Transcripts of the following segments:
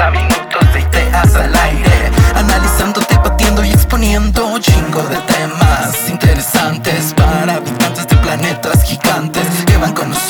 40 minutos de ideas al aire. Analizándote, batiendo y exponiendo chingo de temas Interesantes para habitantes de planetas gigantes Que van conociendo nuestra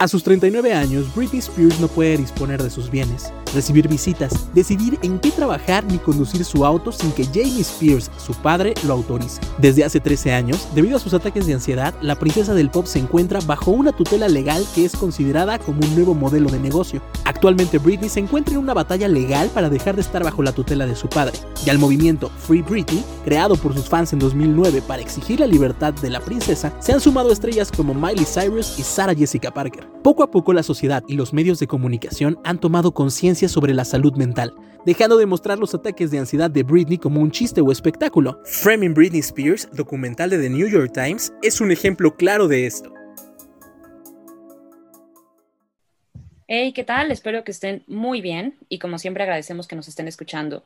A sus 39 años, Britney Spears no puede disponer de sus bienes, recibir visitas, decidir en qué trabajar ni conducir su auto sin que Jamie Spears, su padre, lo autorice. Desde hace 13 años, debido a sus ataques de ansiedad, la princesa del pop se encuentra bajo una tutela legal que es considerada como un nuevo modelo de negocio. Actualmente Britney se encuentra en una batalla legal para dejar de estar bajo la tutela de su padre, y al movimiento Free Britney, creado por sus fans en 2009 para exigir la libertad de la princesa, se han sumado estrellas como Miley Cyrus y Sarah Jessica Parker. Poco a poco la sociedad y los medios de comunicación han tomado conciencia sobre la salud mental, dejando de mostrar los ataques de ansiedad de Britney como un chiste o espectáculo. Framing Britney Spears, documental de The New York Times, es un ejemplo claro de esto. Hey, ¿qué tal? Espero que estén muy bien y como siempre agradecemos que nos estén escuchando.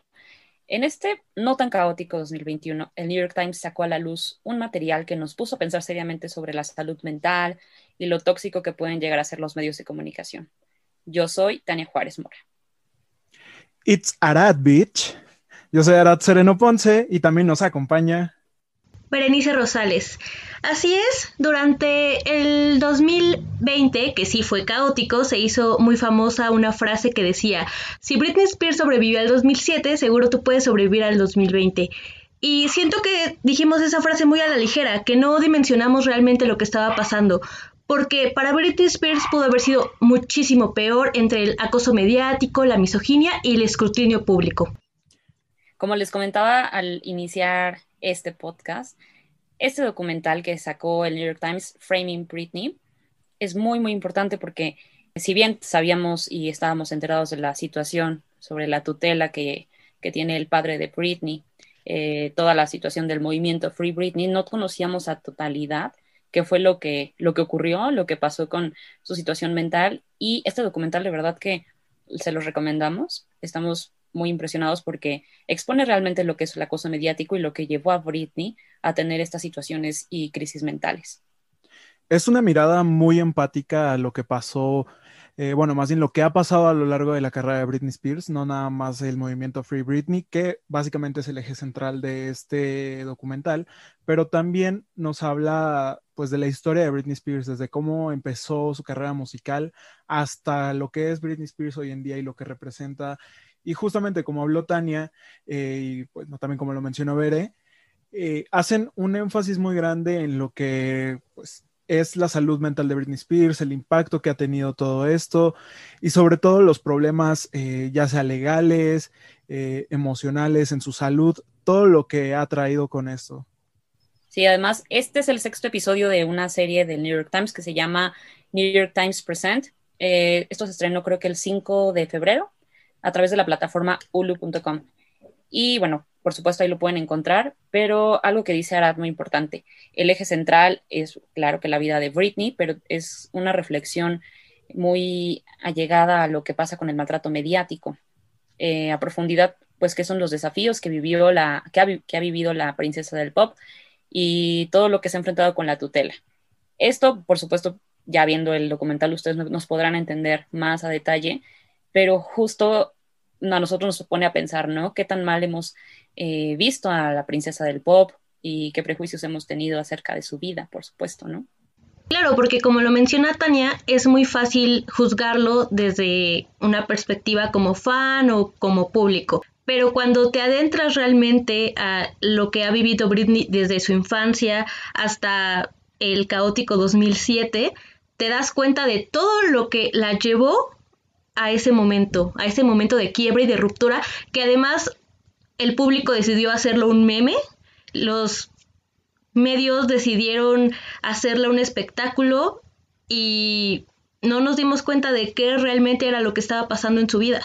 En este no tan caótico 2021, el New York Times sacó a la luz un material que nos puso a pensar seriamente sobre la salud mental y lo tóxico que pueden llegar a ser los medios de comunicación. Yo soy Tania Juárez Mora. It's Arad, bitch. Yo soy Arad Sereno Ponce y también nos acompaña Berenice Rosales. Así es, durante el 2020, que sí fue caótico, se hizo muy famosa una frase que decía, si Britney Spears sobrevivió al 2007, seguro tú puedes sobrevivir al 2020. Y siento que dijimos esa frase muy a la ligera, que no dimensionamos realmente lo que estaba pasando, porque para Britney Spears pudo haber sido muchísimo peor entre el acoso mediático, la misoginia y el escrutinio público. Como les comentaba al iniciar este podcast, este documental que sacó el New York Times, Framing Britney, es muy, muy importante porque si bien sabíamos y estábamos enterados de la situación sobre la tutela que, que tiene el padre de Britney, eh, toda la situación del movimiento Free Britney, no conocíamos a totalidad qué fue lo que, lo que ocurrió, lo que pasó con su situación mental. Y este documental, de verdad que se los recomendamos. Estamos muy impresionados porque expone realmente lo que es el acoso mediático y lo que llevó a Britney a tener estas situaciones y crisis mentales. Es una mirada muy empática a lo que pasó, eh, bueno, más bien lo que ha pasado a lo largo de la carrera de Britney Spears, no nada más el movimiento Free Britney, que básicamente es el eje central de este documental, pero también nos habla pues de la historia de Britney Spears, desde cómo empezó su carrera musical hasta lo que es Britney Spears hoy en día y lo que representa. Y justamente como habló Tania, eh, y también como lo mencionó Bere, eh, hacen un énfasis muy grande en lo que pues, es la salud mental de Britney Spears, el impacto que ha tenido todo esto y sobre todo los problemas eh, ya sea legales, emocionales en su salud, todo lo que ha traído con esto. Sí, además, este es el sexto episodio de una serie del New York Times que se llama New York Times Present. esto se estrenó creo que el 5 de febrero a través de la plataforma ulu.com. Y bueno, por supuesto ahí lo pueden encontrar, pero algo que dice Arad muy importante, el eje central es claro que la vida de Britney, pero es una reflexión muy allegada a lo que pasa con el maltrato mediático. Eh, a profundidad, pues, qué son los desafíos que, vivió la, que ha, que ha vivido la princesa del pop y todo lo que se ha enfrentado con la tutela. Esto, por supuesto, ya viendo el documental, ustedes nos podrán entender más a detalle, pero justo a nosotros nos pone a pensar, ¿no? ¿Qué tan mal hemos eh, visto a la princesa del pop y qué prejuicios hemos tenido acerca de su vida, por supuesto, ¿no? Claro, porque como lo menciona Tania, es muy fácil juzgarlo desde una perspectiva como fan o como público. Pero cuando te adentras realmente a lo que ha vivido Britney desde su infancia hasta el caótico 2007, te das cuenta de todo lo que la llevó a ese momento, a ese momento de quiebra y de ruptura, que además el público decidió hacerlo un meme, los medios decidieron hacerlo un espectáculo y no nos dimos cuenta de qué realmente era lo que estaba pasando en su vida.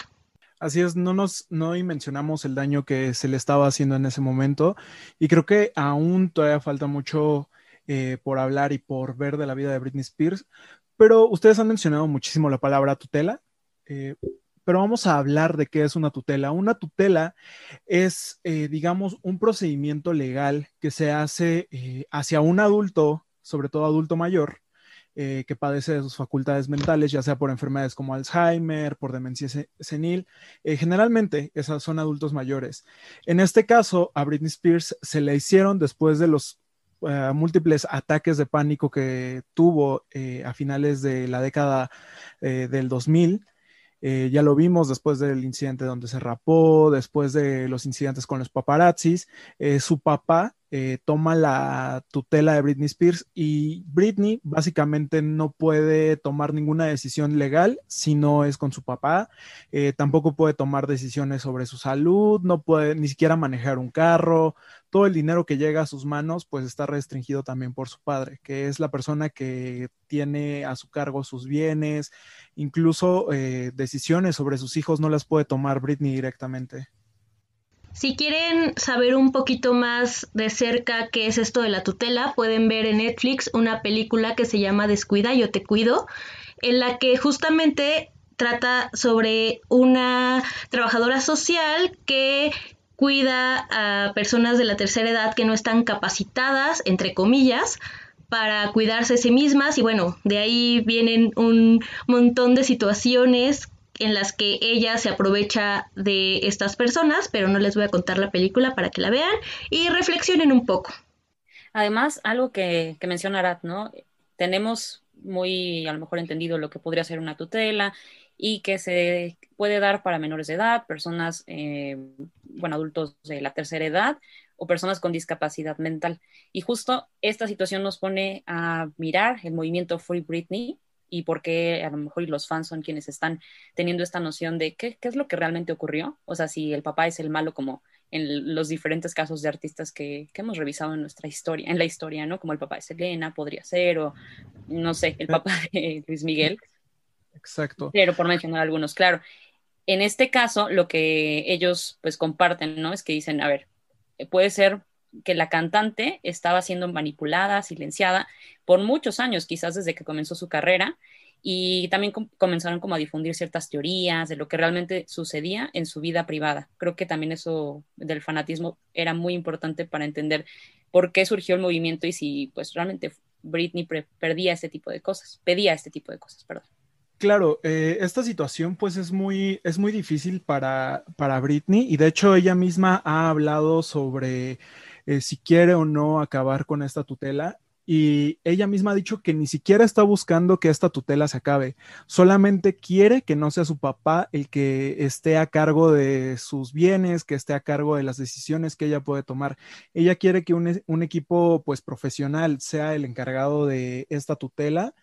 Así es, no nos no mencionamos el daño que se le estaba haciendo en ese momento y creo que aún todavía falta mucho eh, por hablar y por ver de la vida de Britney Spears, pero ustedes han mencionado muchísimo la palabra tutela, eh, pero vamos a hablar de qué es una tutela. Una tutela es, eh, digamos, un procedimiento legal que se hace hacia un adulto, sobre todo adulto mayor, eh, que padece de sus facultades mentales, ya sea por enfermedades como Alzheimer, por demencia senil. Eh, generalmente, esas son adultos mayores. En este caso, a Britney Spears se le hicieron después de los eh, múltiples ataques de pánico que tuvo a finales de la década del 2000. Ya lo vimos después del incidente donde se rapó, después de los incidentes con los paparazzis. su papá eh, toma la tutela de Britney Spears y Britney básicamente no puede tomar ninguna decisión legal si no es con su papá, eh, tampoco puede tomar decisiones sobre su salud, no puede ni siquiera manejar un carro, todo el dinero que llega a sus manos pues está restringido también por su padre, que es la persona que tiene a su cargo sus bienes, incluso eh, decisiones sobre sus hijos no las puede tomar Britney directamente. Si quieren saber un poquito más de cerca qué es esto de la tutela, pueden ver en Netflix una película que se llama Descuida, yo te cuido, en la que justamente trata sobre una trabajadora social que cuida a personas de la tercera edad que no están capacitadas, entre comillas, para cuidarse a sí mismas. Y bueno, de ahí vienen un montón de situaciones en las que ella se aprovecha de estas personas, pero no les voy a contar la película para que la vean y reflexionen un poco. Además, algo que, que menciona ¿no? Tenemos muy a lo mejor entendido lo que podría ser una tutela y que se puede dar para menores de edad, personas, eh, bueno, adultos de la tercera edad o personas con discapacidad mental. Y justo esta situación nos pone a mirar el movimiento Free Britney, y por qué a lo mejor los fans son quienes están teniendo esta noción de qué, qué, es lo que realmente ocurrió. O sea, si el papá es el malo como en los diferentes casos de artistas que, que hemos revisado en nuestra historia, en la historia, ¿no? Como el papá de Selena podría ser, o no sé, el papá de Luis Miguel. Exacto. Pero por mencionar algunos, claro. En este caso, lo que ellos pues comparten, ¿no? Es que dicen, a ver, puede ser que la cantante estaba siendo manipulada, silenciada por muchos años, quizás desde que comenzó su carrera, y también comenzaron como a difundir ciertas teorías de lo que realmente sucedía en su vida privada. Creo que también eso del fanatismo era muy importante para entender por qué surgió el movimiento y si pues realmente Britney perdía este tipo de cosas, pedía este tipo de cosas, perdón. Claro, eh, esta situación pues es muy, es muy difícil para, para Britney y de hecho ella misma ha hablado sobre eh, si quiere o no acabar con esta tutela. Y ella misma ha dicho que ni siquiera está buscando que esta tutela se acabe, solamente quiere que no sea su papá el que esté a cargo de sus bienes, que esté a cargo de las decisiones que ella puede tomar. Ella quiere que un, un equipo pues profesional sea el encargado de esta tutela.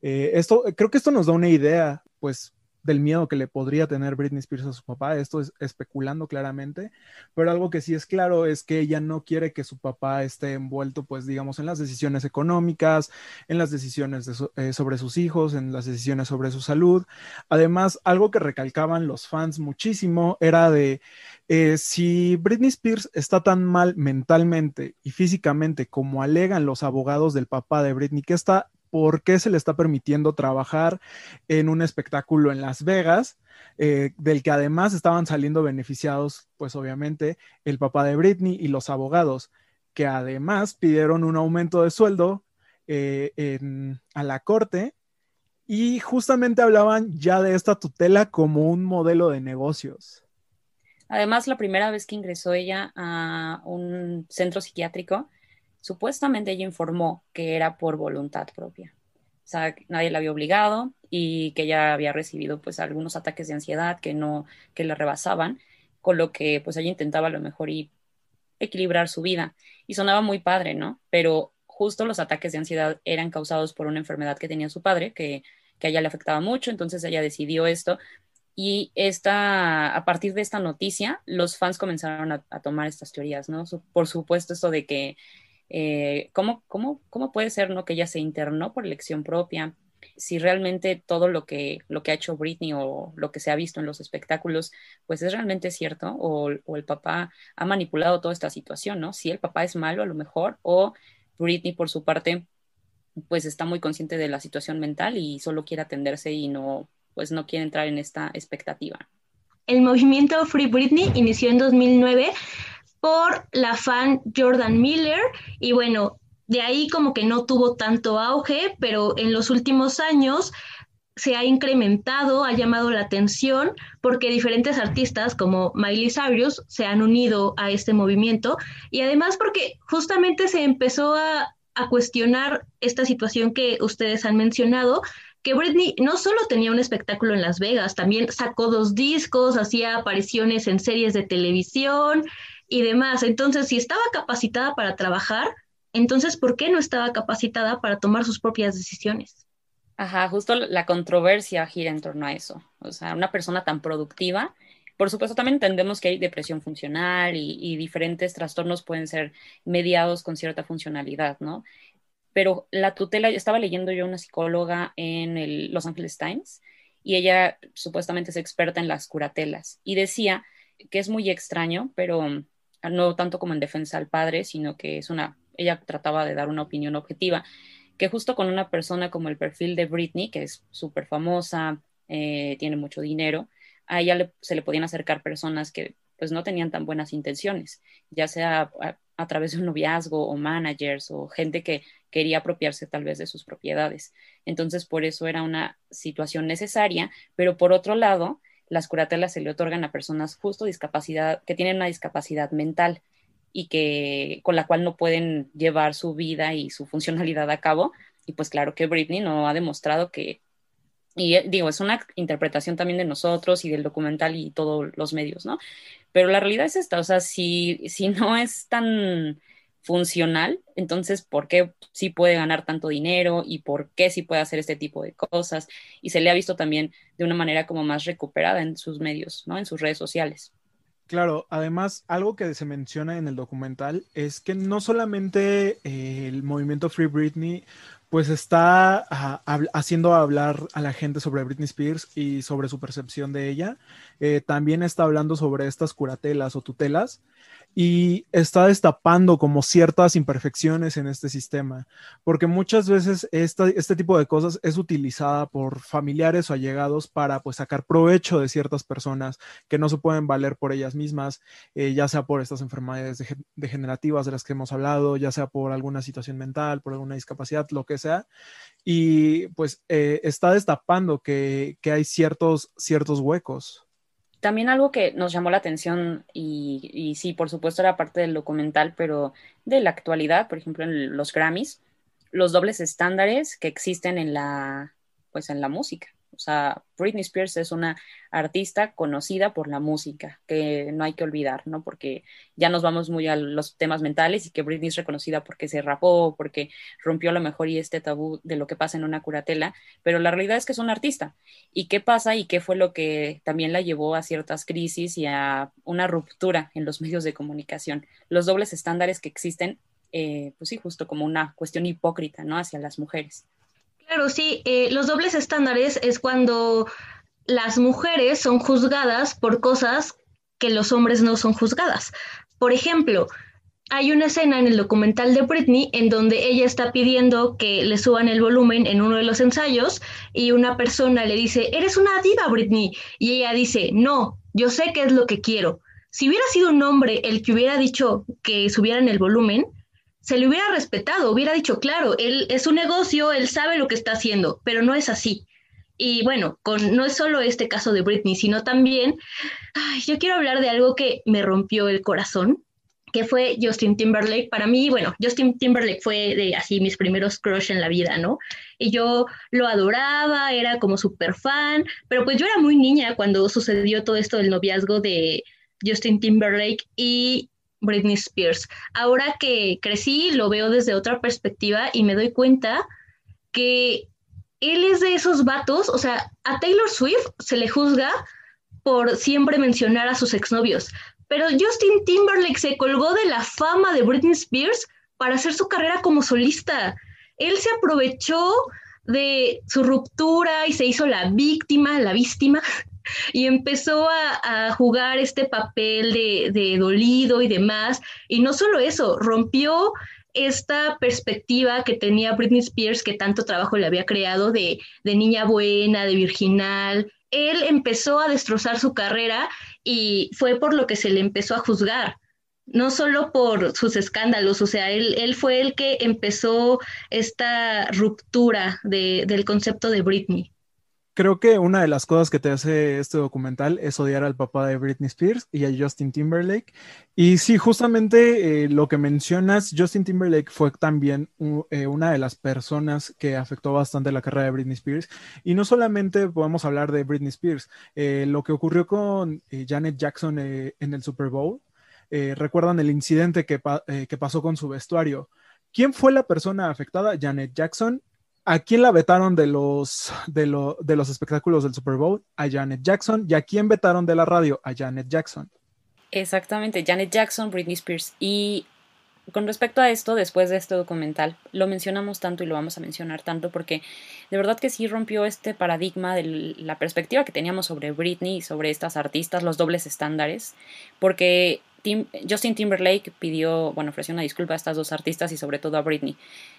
Eh, esto, creo que esto nos da una idea pues del miedo que le podría tener Britney Spears a su papá. Esto es especulando claramente, pero algo que sí es claro es que ella no quiere que su papá esté envuelto, pues digamos, en las decisiones económicas, en las decisiones eh, sobre sus hijos, en las decisiones sobre su salud. Además, algo que recalcaban los fans muchísimo era de eh, si Britney Spears está tan mal mentalmente y físicamente como alegan los abogados del papá de Britney, que está por qué se le está permitiendo trabajar en un espectáculo en Las Vegas, eh, del que además estaban saliendo beneficiados, pues obviamente, el papá de Britney y los abogados, que además pidieron un aumento de sueldo eh, a la corte y justamente hablaban ya de esta tutela como un modelo de negocios. Además, la primera vez que ingresó ella a un centro psiquiátrico, Supuestamente ella informó que era por voluntad propia. O sea, nadie la había obligado y que ella había recibido pues algunos ataques de ansiedad que no, que le rebasaban, con lo que pues ella intentaba a lo mejor y equilibrar su vida. Y sonaba muy padre, ¿no? Pero justo los ataques de ansiedad eran causados por una enfermedad que tenía su padre, que, que a ella le afectaba mucho, entonces ella decidió esto. Y esta, a partir de esta noticia, los fans comenzaron a, a tomar estas teorías, ¿no? Por supuesto, esto de que eh, ¿cómo, cómo, cómo puede ser ¿no? que ella se internó por elección propia? si realmente todo lo que, lo que ha hecho Britney o lo que se ha visto en los espectáculos, pues es realmente cierto, o, o, el papá ha manipulado toda esta situación, ¿no? Si el papá es malo a lo mejor, o Britney por su parte, pues está muy consciente de la situación mental y solo quiere atenderse y no, pues no quiere entrar en esta expectativa. El movimiento Free Britney inició en 2009 por la fan Jordan Miller. Y bueno, de ahí como que no tuvo tanto auge, pero en los últimos años se ha incrementado, ha llamado la atención porque diferentes artistas como Miley Cyrus se han unido a este movimiento. Y además porque justamente se empezó a, a cuestionar esta situación que ustedes han mencionado, que Britney no solo tenía un espectáculo en Las Vegas, también sacó dos discos, hacía apariciones en series de televisión y demás. Entonces, si estaba capacitada para trabajar, entonces, ¿por qué no estaba capacitada para tomar sus propias decisiones? Ajá, justo la controversia gira en torno a eso. O sea, una persona tan productiva, por supuesto también entendemos que hay depresión funcional y, diferentes trastornos pueden ser mediados con cierta funcionalidad, ¿no? Pero la tutela, estaba leyendo yo una psicóloga en el Los Angeles Times y ella supuestamente es experta en las curatelas y decía que es muy extraño, pero no tanto como en defensa al padre, sino que es una ella trataba de dar una opinión objetiva, que justo con una persona como el perfil de Britney, que es súper famosa, eh, tiene mucho dinero, a ella se le podían acercar personas que pues no tenían tan buenas intenciones, ya sea a, través de un noviazgo o managers o gente que quería apropiarse tal vez de sus propiedades. Entonces, por eso era una situación necesaria, pero por otro lado, las curatelas se le otorgan a personas justo discapacidad, que tienen una discapacidad mental y que con la cual no pueden llevar su vida y su funcionalidad a cabo. Y pues claro que Britney no ha demostrado que, y eh, digo, es una interpretación también de nosotros y del documental y todos los medios, ¿no? Pero la realidad es esta, o sea, si, si no es tan funcional, entonces, ¿por qué sí puede ganar tanto dinero y por qué sí puede hacer este tipo de cosas? Y se le ha visto también de una manera como más recuperada en sus medios, ¿no? En sus redes sociales. Claro, además algo que se menciona en el documental es que no solamente eh, el movimiento Free Britney pues está ah, haciendo hablar a la gente sobre Britney Spears y sobre su percepción de ella, eh, también está hablando sobre estas curatelas o tutelas y está destapando como ciertas imperfecciones en este sistema, porque muchas veces este tipo de cosas es utilizada por familiares o allegados para pues sacar provecho de ciertas personas que no se pueden valer por ellas mismas, eh, ya sea por estas enfermedades degenerativas de las que hemos hablado, ya sea por alguna situación mental, por alguna discapacidad, lo que sea, y pues eh, está destapando que, que hay ciertos, ciertos huecos. También algo que nos llamó la atención y, y, sí, por supuesto era parte del documental, pero de la actualidad, por ejemplo, en los Grammys, los dobles estándares que existen en la, pues en la música. Sea, Britney Spears es una artista conocida por la música, que no hay que olvidar, ¿no? Porque ya nos vamos muy a los temas mentales y que Britney es reconocida porque se rapó, porque rompió a lo mejor y este tabú de lo que pasa en una curatela, pero la realidad es que es una artista. ¿Y qué pasa y qué fue lo que también la llevó a ciertas crisis y a una ruptura en los medios de comunicación? Los dobles estándares que existen, eh, pues sí, justo como una cuestión hipócrita, ¿no? Hacia las mujeres. Claro, sí, eh, los dobles estándares es cuando las mujeres son juzgadas por cosas que los hombres no son juzgadas. Por ejemplo, hay una escena en el documental de Britney en donde ella está pidiendo que le suban el volumen en uno de los ensayos y una persona le dice, eres una diva, Britney. Y ella dice, no, yo sé qué es lo que quiero. Si hubiera sido un hombre el que hubiera dicho que subieran el volumen, se le hubiera respetado, hubiera dicho, claro, él es un negocio, él sabe lo que está haciendo, pero no es así. Y bueno, con, no es solo este caso de Britney, sino también, yo quiero hablar de algo que me rompió el corazón, que fue Justin Timberlake. Para mí, bueno, Justin Timberlake fue de así mis primeros crush en la vida, ¿no? Y yo lo adoraba, era como súper fan, pero pues yo era muy niña cuando sucedió todo esto del noviazgo de Justin Timberlake y Britney Spears. Ahora que crecí, lo veo desde otra perspectiva y me doy cuenta que él es de esos vatos, o sea, a Taylor Swift se le juzga por siempre mencionar a sus exnovios, pero Justin Timberlake se colgó de la fama de Britney Spears para hacer su carrera como solista. Él se aprovechó de su ruptura y se hizo la víctima, la víctima, y empezó a, jugar este papel de, dolido y demás. Y no solo eso, rompió esta perspectiva que tenía Britney Spears, que tanto trabajo le había creado de, niña buena, de virginal. Él empezó a destrozar su carrera y fue por lo que se le empezó a juzgar no solo por sus escándalos, o sea, él, fue el que empezó esta ruptura de, del concepto de Britney creo que una de las cosas que te hace este documental es odiar al papá de Britney Spears y a Justin Timberlake. Y sí, justamente eh, lo que mencionas, Justin Timberlake fue también eh, una de las personas que afectó bastante la carrera de Britney Spears. Y no solamente podemos hablar de Britney Spears, eh, lo que ocurrió con Janet Jackson en el Super Bowl. ¿Recuerdan el incidente que, que pasó con su vestuario? ¿Quién fue la persona afectada? Janet Jackson ¿A quién la vetaron de los, de, de los espectáculos del Super Bowl? A Janet Jackson. ¿Y a quién vetaron de la radio? A Janet Jackson. Exactamente, Janet Jackson, Britney Spears. Y con respecto a esto, después de este documental, lo mencionamos tanto y lo vamos a mencionar tanto porque de verdad que sí rompió este paradigma de la perspectiva que teníamos sobre Britney y sobre estas artistas, los dobles estándares, porque Justin Timberlake pidió, bueno, ofreció una disculpa a estas dos artistas y sobre todo a Britney.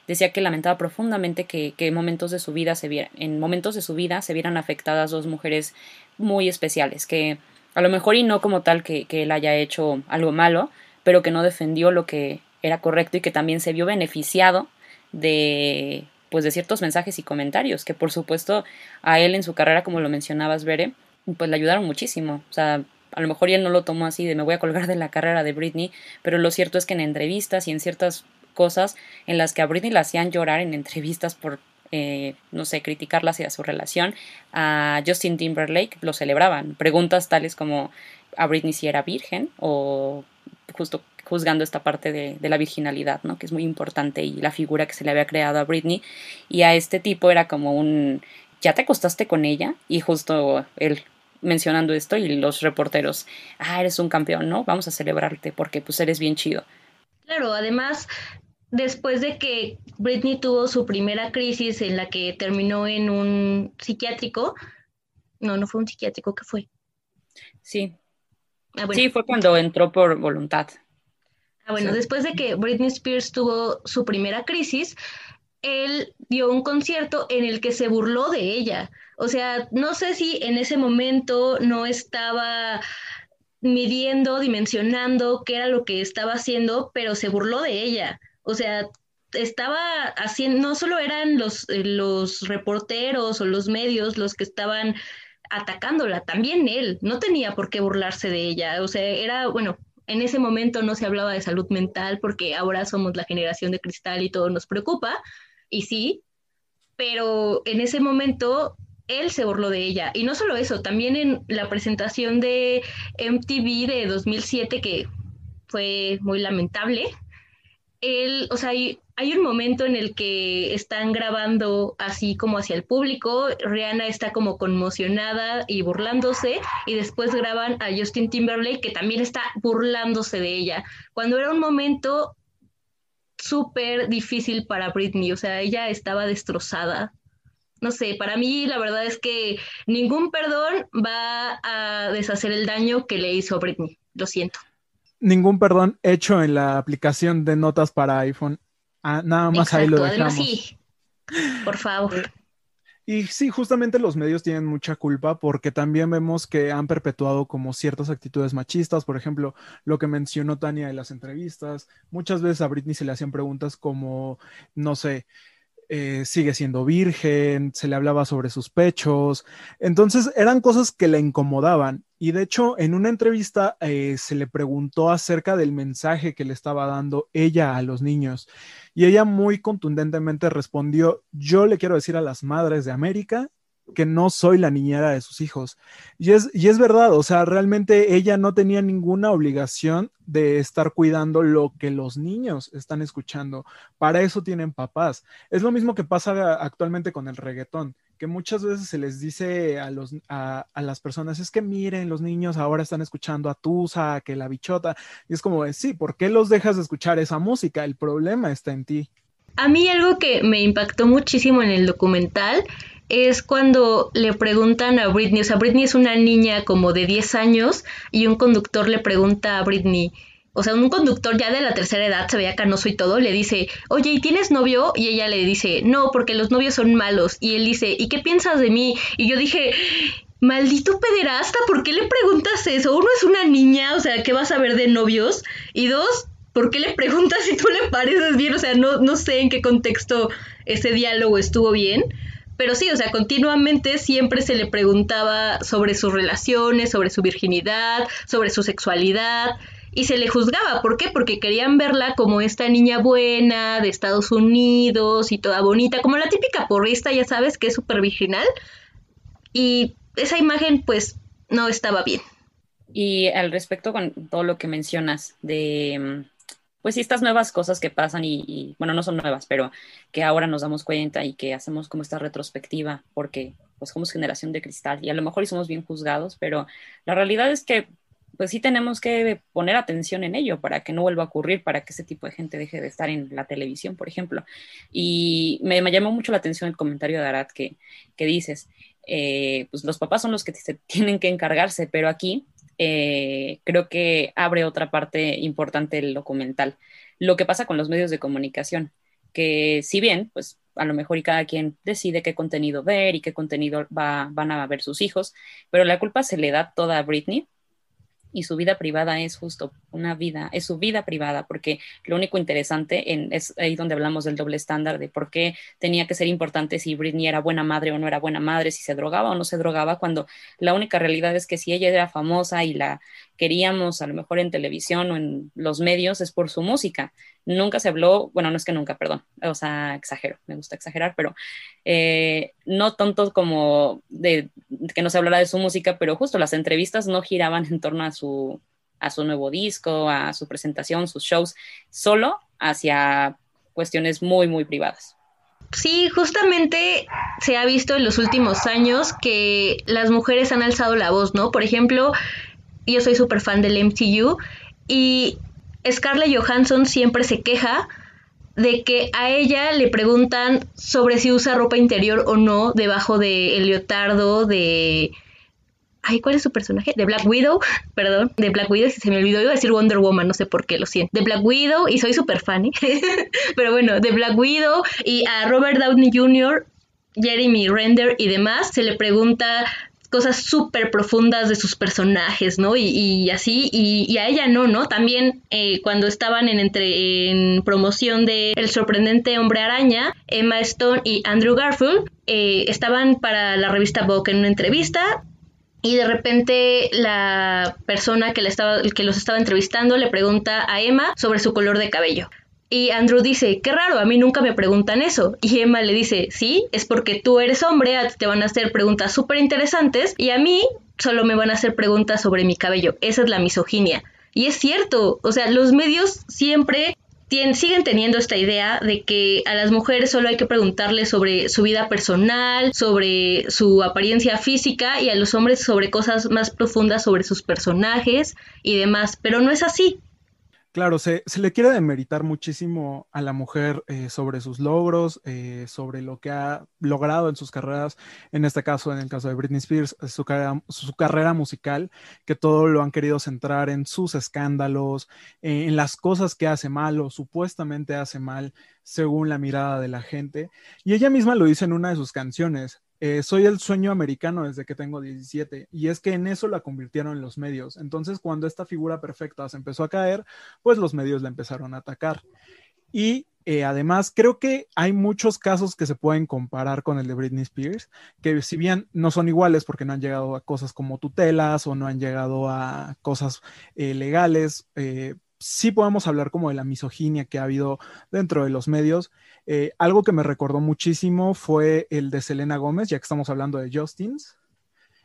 Decía que lamentaba profundamente que, que momentos de su vida se vieran, en momentos de su vida se vieran afectadas dos mujeres muy especiales, que a lo mejor y no como tal que, que él haya hecho algo malo, pero que no defendió lo que era correcto y que también se vio beneficiado de pues de ciertos mensajes y comentarios que por supuesto a él en su carrera como lo mencionabas Bere pues le ayudaron muchísimo o sea a lo mejor él no lo tomó así de me voy a colgar de la carrera de Britney, pero lo cierto es que en entrevistas y en ciertas cosas en las que a Britney la hacían llorar en entrevistas por, eh, no sé, criticarla hacia su relación, a Justin Timberlake lo celebraban. Preguntas tales como a Britney si era virgen o justo juzgando esta parte de, de, la virginalidad, ¿no? Que es muy importante y la figura que se le había creado a Britney. Y a este tipo era como un, ¿ya te acostaste con ella? Y justo él mencionando esto y los reporteros, ah, eres un campeón, ¿no? Vamos a celebrarte porque pues eres bien chido. Claro, además, después de que Britney tuvo su primera crisis en la que terminó en un psiquiátrico, no, no fue un psiquiátrico, ¿qué fue? Sí. Ah, sí, fue cuando entró por voluntad. Ah, bueno, después de que Britney Spears tuvo su primera crisis, él dio un concierto en el que se burló de ella. O sea, no sé si en ese momento no estaba midiendo, dimensionando qué era lo que estaba haciendo, pero se burló de ella. O sea, estaba haciendo, no solo eran los, eh, los reporteros o los medios los que estaban atacándola, también él, no tenía por qué burlarse de ella. O sea, era, bueno, en ese momento no se hablaba de salud mental porque ahora somos la generación de cristal y todo nos preocupa, y sí, pero en ese momento él se burló de ella. Y no solo eso, también en la presentación de MTV de 2007, que fue muy lamentable, él, o sea, hay, hay, un momento en el que están grabando así como hacia el público, Rihanna está como conmocionada y burlándose, y después graban a Justin Timberlake, que también está burlándose de ella, cuando era un momento súper difícil para Britney, o sea, ella estaba destrozada. No sé, para mí la verdad es que ningún perdón va a deshacer el daño que le hizo a Britney, lo siento. Ningún perdón hecho en la aplicación de notas para iPhone. Ah, nada más ahí lo dejamos. Además, sí. Por favor. Eh, y sí, justamente los medios tienen mucha culpa porque también vemos que han perpetuado como ciertas actitudes machistas, por ejemplo, lo que mencionó Tania en las entrevistas. Muchas veces a Britney se le hacían preguntas como, no sé, eh, sigue siendo virgen, se le hablaba sobre sus pechos. Entonces eran cosas que le incomodaban. Y de hecho, en una entrevista eh, se le preguntó acerca del mensaje que le estaba dando ella a los niños. Y ella muy contundentemente respondió, yo le quiero decir a las madres de América que no soy la niñera de sus hijos. Y es, y es verdad, o sea, realmente ella no tenía ninguna obligación de estar cuidando lo que los niños están escuchando. Para eso tienen papás. Es lo mismo que pasa actualmente con el reggaetón, que muchas veces se les dice a, los, a, las personas, es que miren, los niños ahora están escuchando a Tusa, que la bichota. Y es como, sí, ¿por qué los dejas de escuchar esa música? El problema está en ti. A mí algo que me impactó muchísimo en el documental es cuando le preguntan a Britney, o sea, Britney es una niña como de 10 años y un conductor le pregunta a Britney, o sea, un conductor ya de la tercera edad, se veía canoso y todo, le dice, oye, ¿y tienes novio? Y ella le dice, no, porque los novios son malos. Y él dice, ¿y qué piensas de mí? Y yo dije, maldito pederasta, ¿por qué le preguntas eso? Uno es una niña, o sea, ¿qué vas a ver de novios? Y dos, ¿por qué le preguntas si tú le pareces bien? O sea, no, no sé en qué contexto ese diálogo estuvo bien. Pero sí, o sea, continuamente siempre se le preguntaba sobre sus relaciones, sobre su virginidad, sobre su sexualidad y se le juzgaba. ¿Por qué? Porque querían verla como esta niña buena de Estados Unidos y toda bonita, como la típica porrista, ya sabes, que es súper virginal. Y esa imagen, pues, no estaba bien. Y al respecto con todo lo que mencionas de, pues, estas nuevas cosas que pasan y, bueno, no son nuevas, pero que ahora nos damos cuenta y que hacemos como esta retrospectiva, porque pues somos generación de cristal y a lo mejor somos bien juzgados, pero la realidad es que pues sí tenemos que poner atención en ello para que no vuelva a ocurrir, para que ese tipo de gente deje de estar en la televisión, por ejemplo. Y me, llamó mucho la atención el comentario de Arat que, que dices, eh, pues los papás son los que tienen que encargarse, pero aquí eh, creo que abre otra parte importante del documental, lo que pasa con los medios de comunicación, que si bien, pues a lo mejor y cada quien decide qué contenido ver y qué contenido va, van a ver sus hijos, pero la culpa se le da toda a Britney y su vida privada es justo una vida, es su vida privada, porque lo único interesante en, es ahí donde hablamos del doble estándar de por qué tenía que ser importante si Britney era buena madre o no era buena madre, si se drogaba o no se drogaba, cuando la única realidad es que si ella era famosa y la queríamos a lo mejor en televisión o en los medios es por su música. Nunca se habló, bueno, no es que nunca, perdón, o sea, exagero, me gusta exagerar, pero eh, no tanto como de que no se hablara de su música, pero justo las entrevistas no giraban en torno a su, a su nuevo disco, a su presentación, sus shows, solo hacia cuestiones muy, muy privadas. Sí, justamente se ha visto en los últimos años que las mujeres han alzado la voz, ¿no? Por ejemplo, yo soy súper fan del MCU y Scarlett Johansson siempre se queja de que a ella le preguntan sobre si usa ropa interior o no debajo del leotardo de... Ay, ¿cuál es su personaje? De Black Widow, perdón, de Black Widow, si se me olvidó, iba a decir Wonder Woman, no sé por qué, lo siento. De Black Widow, y soy súper fan, ¿eh? pero bueno, de Black Widow y a Robert Downey Jr., Jeremy Render y demás, se le pregunta cosas súper profundas de sus personajes, ¿no? Y, así, y, a ella no, ¿no? También eh, cuando estaban en, entre, en promoción de El sorprendente hombre araña, Emma Stone y Andrew Garfield eh, estaban para la revista Vogue en una entrevista y de repente la persona que, estaba, que los estaba entrevistando le pregunta a Emma sobre su color de cabello. Y Andrew dice, qué raro, a mí nunca me preguntan eso. Y Emma le dice, sí, es porque tú eres hombre, te van a hacer preguntas súper interesantes y a mí solo me van a hacer preguntas sobre mi cabello. Esa es la misoginia. Y es cierto, o sea, los medios siempre siguen teniendo esta idea de que a las mujeres solo hay que preguntarles sobre su vida personal, sobre su apariencia física y a los hombres sobre cosas más profundas sobre sus personajes y demás, pero no es así. Claro, se, le quiere demeritar muchísimo a la mujer eh, sobre sus logros, eh, sobre lo que ha logrado en sus carreras, en este caso, en el caso de Britney Spears, su carrera, su carrera musical, que todo lo han querido centrar en sus escándalos, eh, en las cosas que hace mal o supuestamente hace mal, según la mirada de la gente. Y ella misma lo dice en una de sus canciones, eh, soy el sueño americano desde que tengo 17 y es que en eso la convirtieron los medios. Entonces, cuando esta figura perfecta se empezó a caer, pues los medios la empezaron a atacar. Y eh, además, creo que hay muchos casos que se pueden comparar con el de Britney Spears, que si bien no son iguales porque no han llegado a cosas como tutelas o no han llegado a cosas eh, legales, sí podemos hablar como de la misoginia que ha habido dentro de los medios. Eh, algo que me recordó muchísimo fue el de Selena Gómez, ya que estamos hablando de Justins,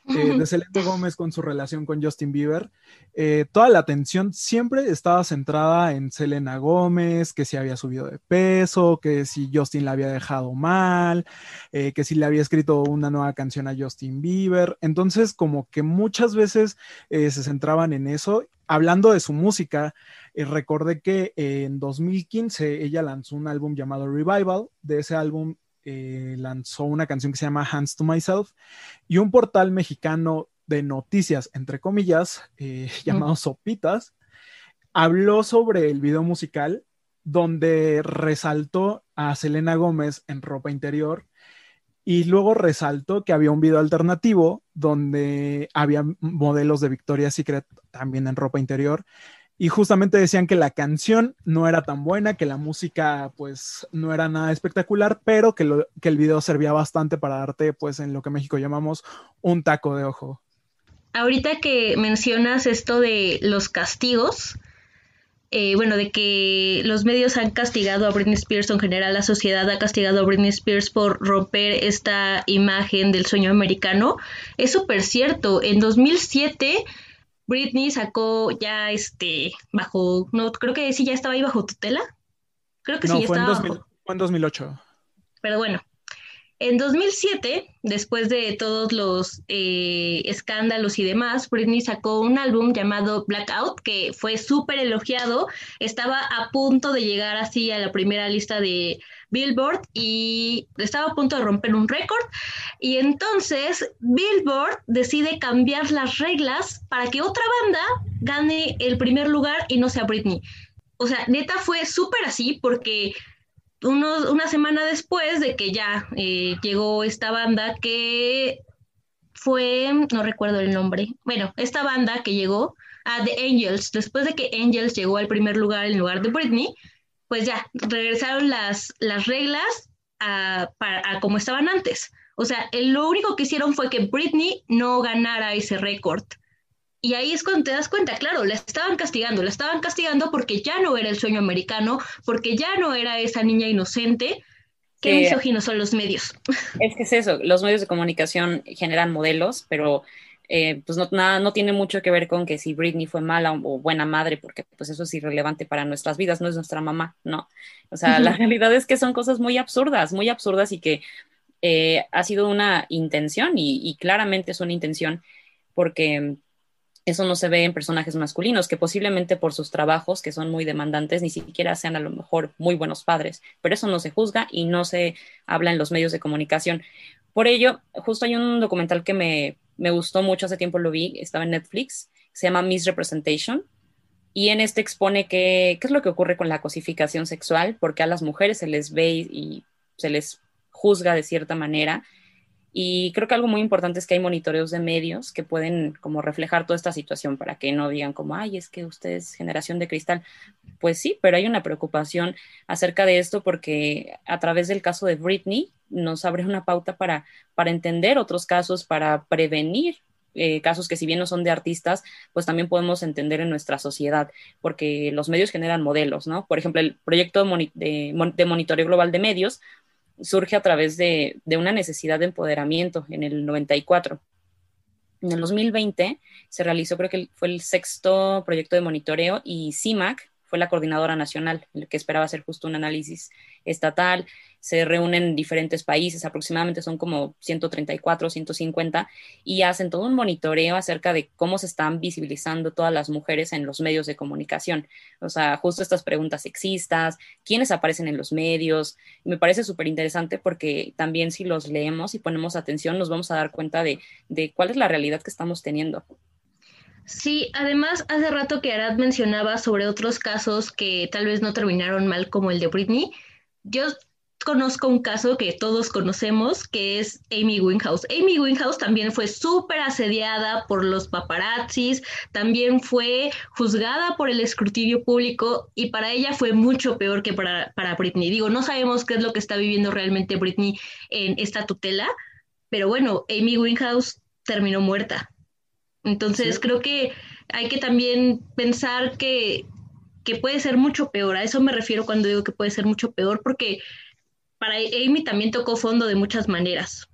eh, de Selena Gómez con su relación con Justin Bieber, eh, toda la atención siempre estaba centrada en Selena Gómez, que si había subido de peso, que si Justin la había dejado mal, eh, que si le había escrito una nueva canción a Justin Bieber. Entonces, como que muchas veces se centraban en eso. Hablando de su música, recordé que en 2015 ella lanzó un álbum llamado Revival. De ese álbum eh, lanzó una canción que se llama Hands to Myself y un portal mexicano de noticias, entre comillas, eh, llamado Sopitas, habló sobre el video musical donde resaltó a Selena Gómez en ropa interior y luego resaltó que había un video alternativo donde había modelos de Victoria's Secret también en ropa interior y justamente decían que la canción no era tan buena, que la música pues no era nada espectacular, pero que, lo, que el video servía bastante para darte pues en lo que México llamamos un taco de ojo. Ahorita que mencionas esto de los castigos, eh, bueno, de que los medios han castigado a Britney Spears, en general la sociedad ha castigado a Britney Spears por romper esta imagen del sueño americano, es súper cierto. En 2007 Britney sacó ya este bajo, no creo que sí ya estaba ahí bajo tutela. Creo que sí fue estaba. En fue en 2008. Pero bueno, en 2007, después de todos los eh, escándalos y demás, Britney sacó un álbum llamado Blackout, que fue súper elogiado. Estaba a punto de llegar así a la primera lista de Billboard y estaba a punto de romper un récord. Y entonces Billboard decide cambiar las reglas para que otra banda gane el primer lugar y no sea Britney. O sea, neta fue súper así porque una semana después de que ya eh, llegó esta banda que fue, no recuerdo el nombre, bueno, esta banda que llegó a The Angels, después de que Angels llegó al primer lugar en lugar de Britney, pues ya, regresaron las, las reglas a, como estaban antes. O sea, lo único que hicieron fue que Britney no ganara ese récord. Y ahí es cuando te das cuenta, claro, la estaban castigando, la estaban castigando porque ya no era el sueño americano, porque ya no era esa niña inocente. Qué misóginos son los medios. Es que es eso, los medios de comunicación generan modelos, pero eh, pues no, nada, no tiene mucho que ver con que si Britney fue mala o, buena madre, porque pues eso es irrelevante para nuestras vidas, no es nuestra mamá, no. O sea, la realidad es que son cosas muy absurdas, muy absurdas y que eh, ha sido una intención y, claramente es una intención porque eso no se ve en personajes masculinos, que posiblemente por sus trabajos, que son muy demandantes, ni siquiera sean a lo mejor muy buenos padres, pero eso no se juzga y no se habla en los medios de comunicación. Por ello, justo hay un documental que me, me gustó mucho, hace tiempo lo vi, estaba en Netflix, se llama Misrepresentation, y en este expone qué, es lo que ocurre con la cosificación sexual, porque a las mujeres se les ve y se les juzga de cierta manera. Y creo que algo muy importante es que hay monitoreos de medios que pueden como reflejar toda esta situación para que no digan como, ay, es que usted es generación de cristal. Pues sí, pero hay una preocupación acerca de esto porque a través del caso de Britney nos abre una pauta para, para entender otros casos, para prevenir eh, casos que si bien no son de artistas, pues también podemos entender en nuestra sociedad, porque los medios generan modelos, ¿no? Por ejemplo, el proyecto de, monitoreo global de medios surge a través de, de, una necesidad de empoderamiento en el 94. En el 2020 se realizó, creo que fue el sexto proyecto de monitoreo y CIMAC la coordinadora nacional, que esperaba hacer justo un análisis estatal, se reúnen diferentes países, aproximadamente son como 134, 150, y hacen todo un monitoreo acerca de cómo se están visibilizando todas las mujeres en los medios de comunicación. O sea, justo estas preguntas sexistas, quiénes aparecen en los medios. Me parece súper interesante porque también si los leemos y ponemos atención, nos vamos a dar cuenta de, de cuál es la realidad que estamos teniendo. Sí, además hace rato que Arad mencionaba sobre otros casos que tal vez no terminaron mal como el de Britney. Yo conozco un caso que todos conocemos, que es Amy Winehouse. Amy Winehouse también fue súper asediada por los paparazzis, también fue juzgada por el escrutinio público y para ella fue mucho peor que para, para Britney. Digo, no sabemos qué es lo que está viviendo realmente Britney en esta tutela, pero bueno, Amy Winehouse terminó muerta. Entonces creo que hay que también pensar que, que puede ser mucho peor. A eso me refiero cuando digo que puede ser mucho peor, porque para Amy también tocó fondo de muchas maneras.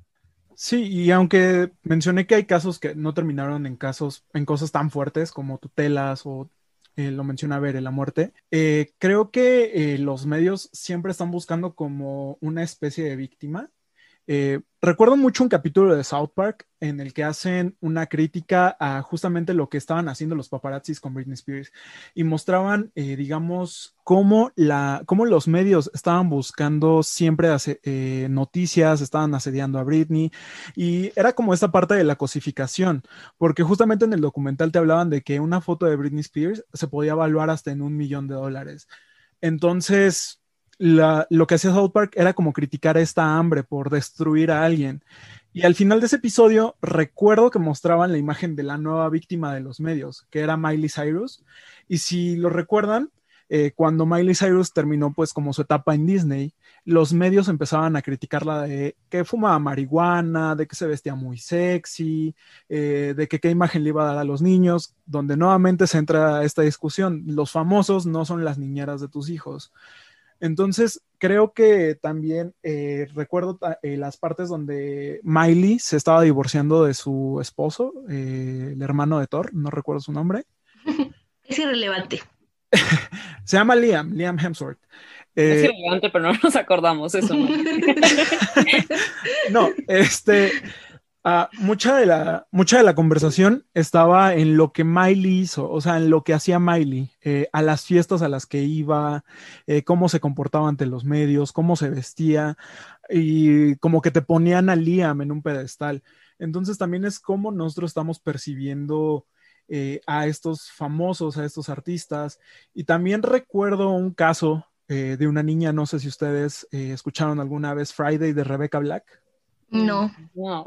Sí, y aunque mencioné que hay casos que no terminaron en casos, en cosas tan fuertes como tutelas o eh, lo menciona ver la muerte, eh, creo que eh, los medios siempre están buscando como una especie de víctima eh, recuerdo mucho un capítulo de South Park en el que hacen una crítica a justamente lo que estaban haciendo los paparazzis con Britney Spears y mostraban, eh, digamos, cómo, la, cómo los medios estaban buscando siempre eh, noticias, estaban asediando a Britney y era como esta parte de la cosificación, porque justamente en el documental te hablaban de que una foto de Britney Spears se podía evaluar hasta en un millón de dólares. Entonces, lo que hacía South Park era como criticar esta hambre por destruir a alguien. Y al final de ese episodio recuerdo que mostraban la imagen de la nueva víctima de los medios, que era Miley Cyrus. Y si lo recuerdan, eh, cuando Miley Cyrus terminó pues como su etapa en Disney, los medios empezaban a criticarla de que fumaba marihuana, de que se vestía muy sexy, eh, de que qué imagen le iba a dar a los niños, donde nuevamente se entra esta discusión, los famosos no son las niñeras de tus hijos. Entonces, creo que también eh, recuerdo eh, las partes donde Miley se estaba divorciando de su esposo, eh, el hermano de Thor, no recuerdo su nombre. Es irrelevante. se llama Liam, Liam Hemsworth. es irrelevante, pero no nos acordamos eso. no, este, Ah, mucha, de la, mucha de la conversación estaba en lo que Miley hizo, o sea, en lo que hacía Miley, eh, a las fiestas a las que iba, eh, cómo se comportaba ante los medios, cómo se vestía, y como que te ponían a Liam en un pedestal. Entonces también es cómo nosotros estamos percibiendo eh, a estos famosos, a estos artistas. Y también recuerdo un caso de una niña, no sé si ustedes escucharon alguna vez Friday de Rebecca Black. No. No.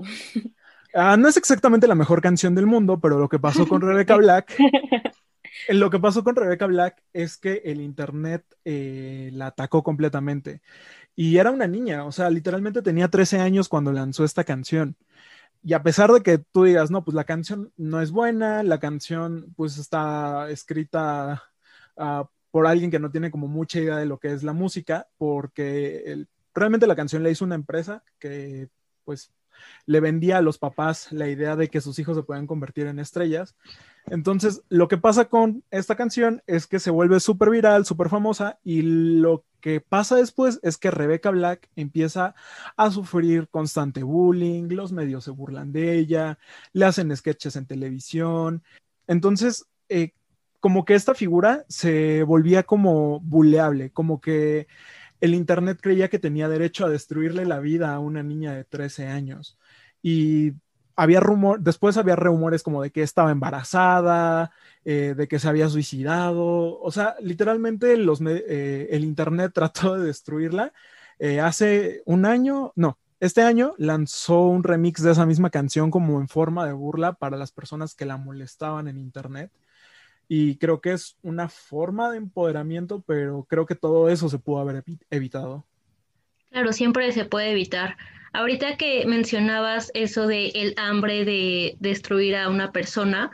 Ah, no es exactamente la mejor canción del mundo, pero lo que pasó con Rebecca Black, lo que pasó con Rebecca Black es que el internet eh, la atacó completamente. Y era una niña, o sea, literalmente tenía 13 años cuando lanzó esta canción. Y a pesar de que tú digas, no, pues la canción no es buena, la canción pues está escrita ah, por alguien que no tiene como mucha idea de lo que es la música, porque realmente la canción la hizo una empresa que pues le vendía a los papás la idea de que sus hijos se pueden convertir en estrellas. Entonces, lo que pasa con esta canción es que se vuelve súper viral, súper famosa, y lo que pasa después es que Rebecca Black empieza a sufrir constante bullying, los medios se burlan de ella, le hacen sketches en televisión. Entonces, eh, como que esta figura se volvía como buleable, como que el Internet creía que tenía derecho a destruirle la vida a una niña de 13 años. Y había rumor, después había rumores como de que estaba embarazada, eh, de que se había suicidado. O sea, literalmente eh, el Internet trató de destruirla. Eh, hace un año, no, este año lanzó un remix de esa misma canción como en forma de burla para las personas que la molestaban en Internet. Y creo que es una forma de empoderamiento, pero creo que todo eso se pudo haber evitado. Claro, siempre se puede evitar. Ahorita que mencionabas eso de el hambre de destruir a una persona,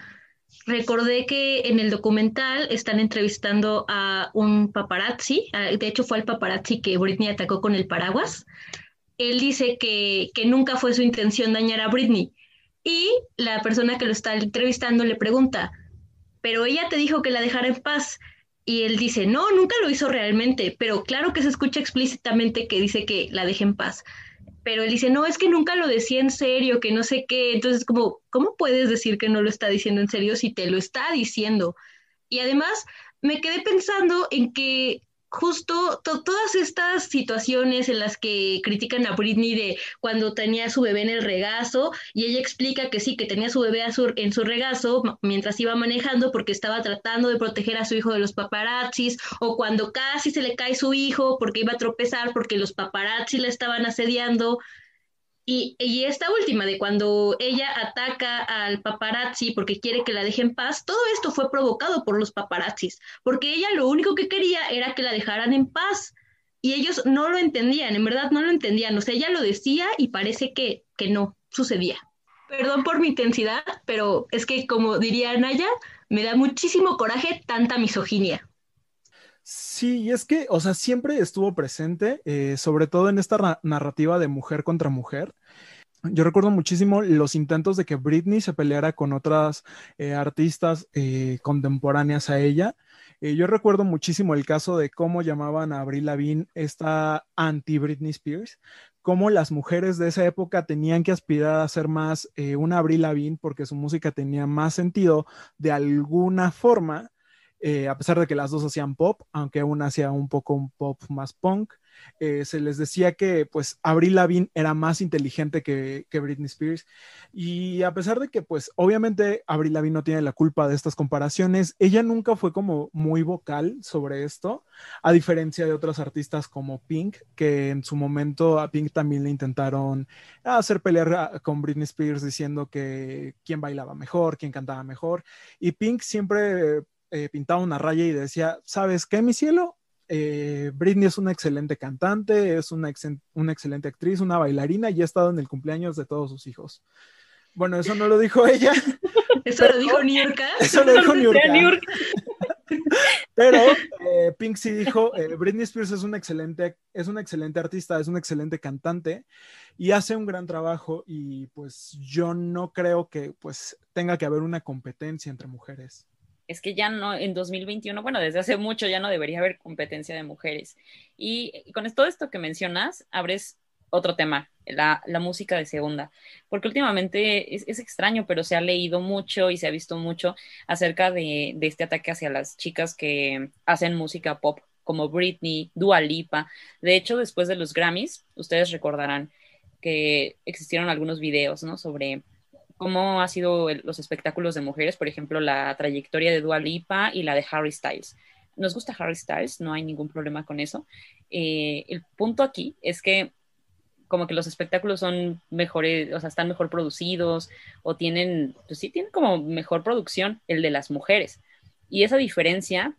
recordé que en el documental están entrevistando a un paparazzi, de hecho fue el paparazzi que Britney atacó con el paraguas. Él dice que, que nunca fue su intención dañar a Britney. Y la persona que lo está entrevistando le pregunta, pero ella te dijo que la dejara en paz. Y él dice, no, nunca lo hizo realmente, pero claro que se escucha explícitamente que dice que la deje en paz. Pero él dice, no, es que nunca lo decía en serio, que no sé qué. Entonces, como, ¿cómo puedes decir que no lo está diciendo en serio si te lo está diciendo? Y además, me quedé pensando en que justo todas estas situaciones en las que critican a Britney de cuando tenía su bebé en el regazo y ella explica que sí, que tenía su bebé en su regazo mientras iba manejando porque estaba tratando de proteger a su hijo de los paparazzis o cuando casi se le cae su hijo porque iba a tropezar porque los paparazzis le estaban asediando y, esta última, de cuando ella ataca al paparazzi porque quiere que la deje en paz, todo esto fue provocado por los paparazzis, porque ella lo único que quería era que la dejaran en paz. Y ellos no lo entendían, en verdad no lo entendían. O sea, ella lo decía y parece que, que no sucedía. Perdón por mi intensidad, pero es que, como diría Naya, me da muchísimo coraje tanta misoginia. Sí, y es que, o sea, siempre estuvo presente, eh, sobre todo en esta narrativa de mujer contra mujer. Yo recuerdo muchísimo los intentos de que Britney se peleara con otras eh, artistas eh, contemporáneas a ella. Eh, yo recuerdo muchísimo el caso de cómo llamaban a Avril Lavigne esta anti-Britney Spears, cómo las mujeres de esa época tenían que aspirar a ser más una Avril Lavigne porque su música tenía más sentido de alguna forma, a pesar de que las dos hacían pop, aunque una hacía un poco un pop más punk. Eh, se les decía que pues Avril Lavigne era más inteligente que, Britney Spears y a pesar de que pues obviamente Avril Lavigne no tiene la culpa de estas comparaciones, ella nunca fue como muy vocal sobre esto, a diferencia de otros artistas como Pink, que en su momento a Pink también le intentaron hacer pelear con Britney Spears diciendo que quién bailaba mejor, quién cantaba mejor y Pink siempre eh, pintaba una raya y decía, ¿sabes qué, mi cielo? Eh, Britney es una excelente cantante, es una, una, excelente actriz, una bailarina y ha estado en el cumpleaños de todos sus hijos. Bueno, eso no lo dijo ella. eso lo dijo Niurka. Eso lo dijo Niurka. pero eh, Pink sí dijo, eh, Britney Spears es una, excelente, es una excelente artista, es una excelente cantante y hace un gran trabajo y pues yo no creo que pues tenga que haber una competencia entre mujeres es que ya no, en 2021, bueno, desde hace mucho ya no debería haber competencia de mujeres. Y, con todo esto que mencionas, abres otro tema, la, música de segunda, porque últimamente es, extraño, pero se ha leído mucho y se ha visto mucho acerca de, este ataque hacia las chicas que hacen música pop, como Britney, Dua Lipa. De hecho, después de los Grammys, ustedes recordarán que existieron algunos videos, ¿no? Sobre cómo ha sido los espectáculos de mujeres, por ejemplo, la trayectoria de Dua Lipa y la de Harry Styles. Nos gusta Harry Styles, no hay ningún problema con eso. Eh, el punto aquí es que como que los espectáculos son mejores, o sea, están mejor producidos o tienen, pues sí, tienen como mejor producción el de las mujeres. Y esa diferencia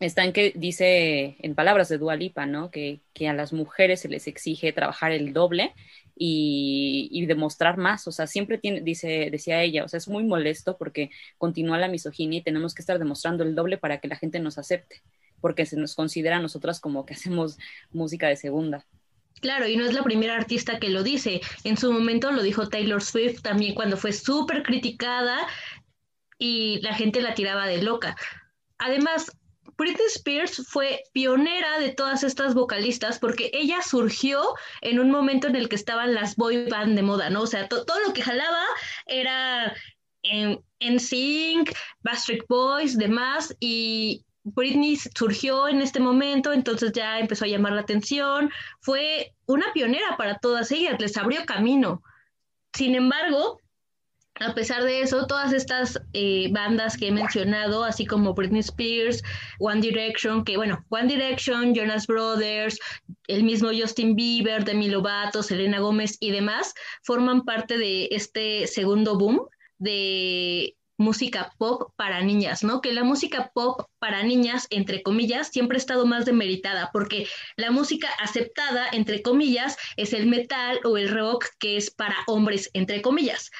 está en que dice en palabras de Dua Lipa, ¿no? Que, que a las mujeres se les exige trabajar el doble y, demostrar más. O sea, siempre tiene, dice, decía ella, o sea, es muy molesto porque continúa la misoginia y tenemos que estar demostrando el doble para que la gente nos acepte, porque se nos considera a nosotras como que hacemos música de segunda. Claro, y no es la primera artista que lo dice. En su momento lo dijo Taylor Swift también cuando fue súper criticada y la gente la tiraba de loca. Además, Britney Spears fue pionera de todas estas vocalistas porque ella surgió en un momento en el que estaban las boy band de moda, ¿no? O sea, todo lo que jalaba era en, en Sync, Backstreet Boys, demás, y Britney surgió en este momento, entonces ya empezó a llamar la atención, fue una pionera para todas ellas, les abrió camino. Sin embargo, a pesar de eso, todas estas eh, bandas que he mencionado, así como Britney Spears, One Direction, que bueno, One Direction, Jonas Brothers, el mismo Justin Bieber, Demi Lovato, Selena Gómez y demás, forman parte de este segundo boom de música pop para niñas, ¿no? Que la música pop para niñas, entre comillas, siempre ha estado más demeritada, porque la música aceptada, entre comillas, es el metal o el rock que es para hombres, entre comillas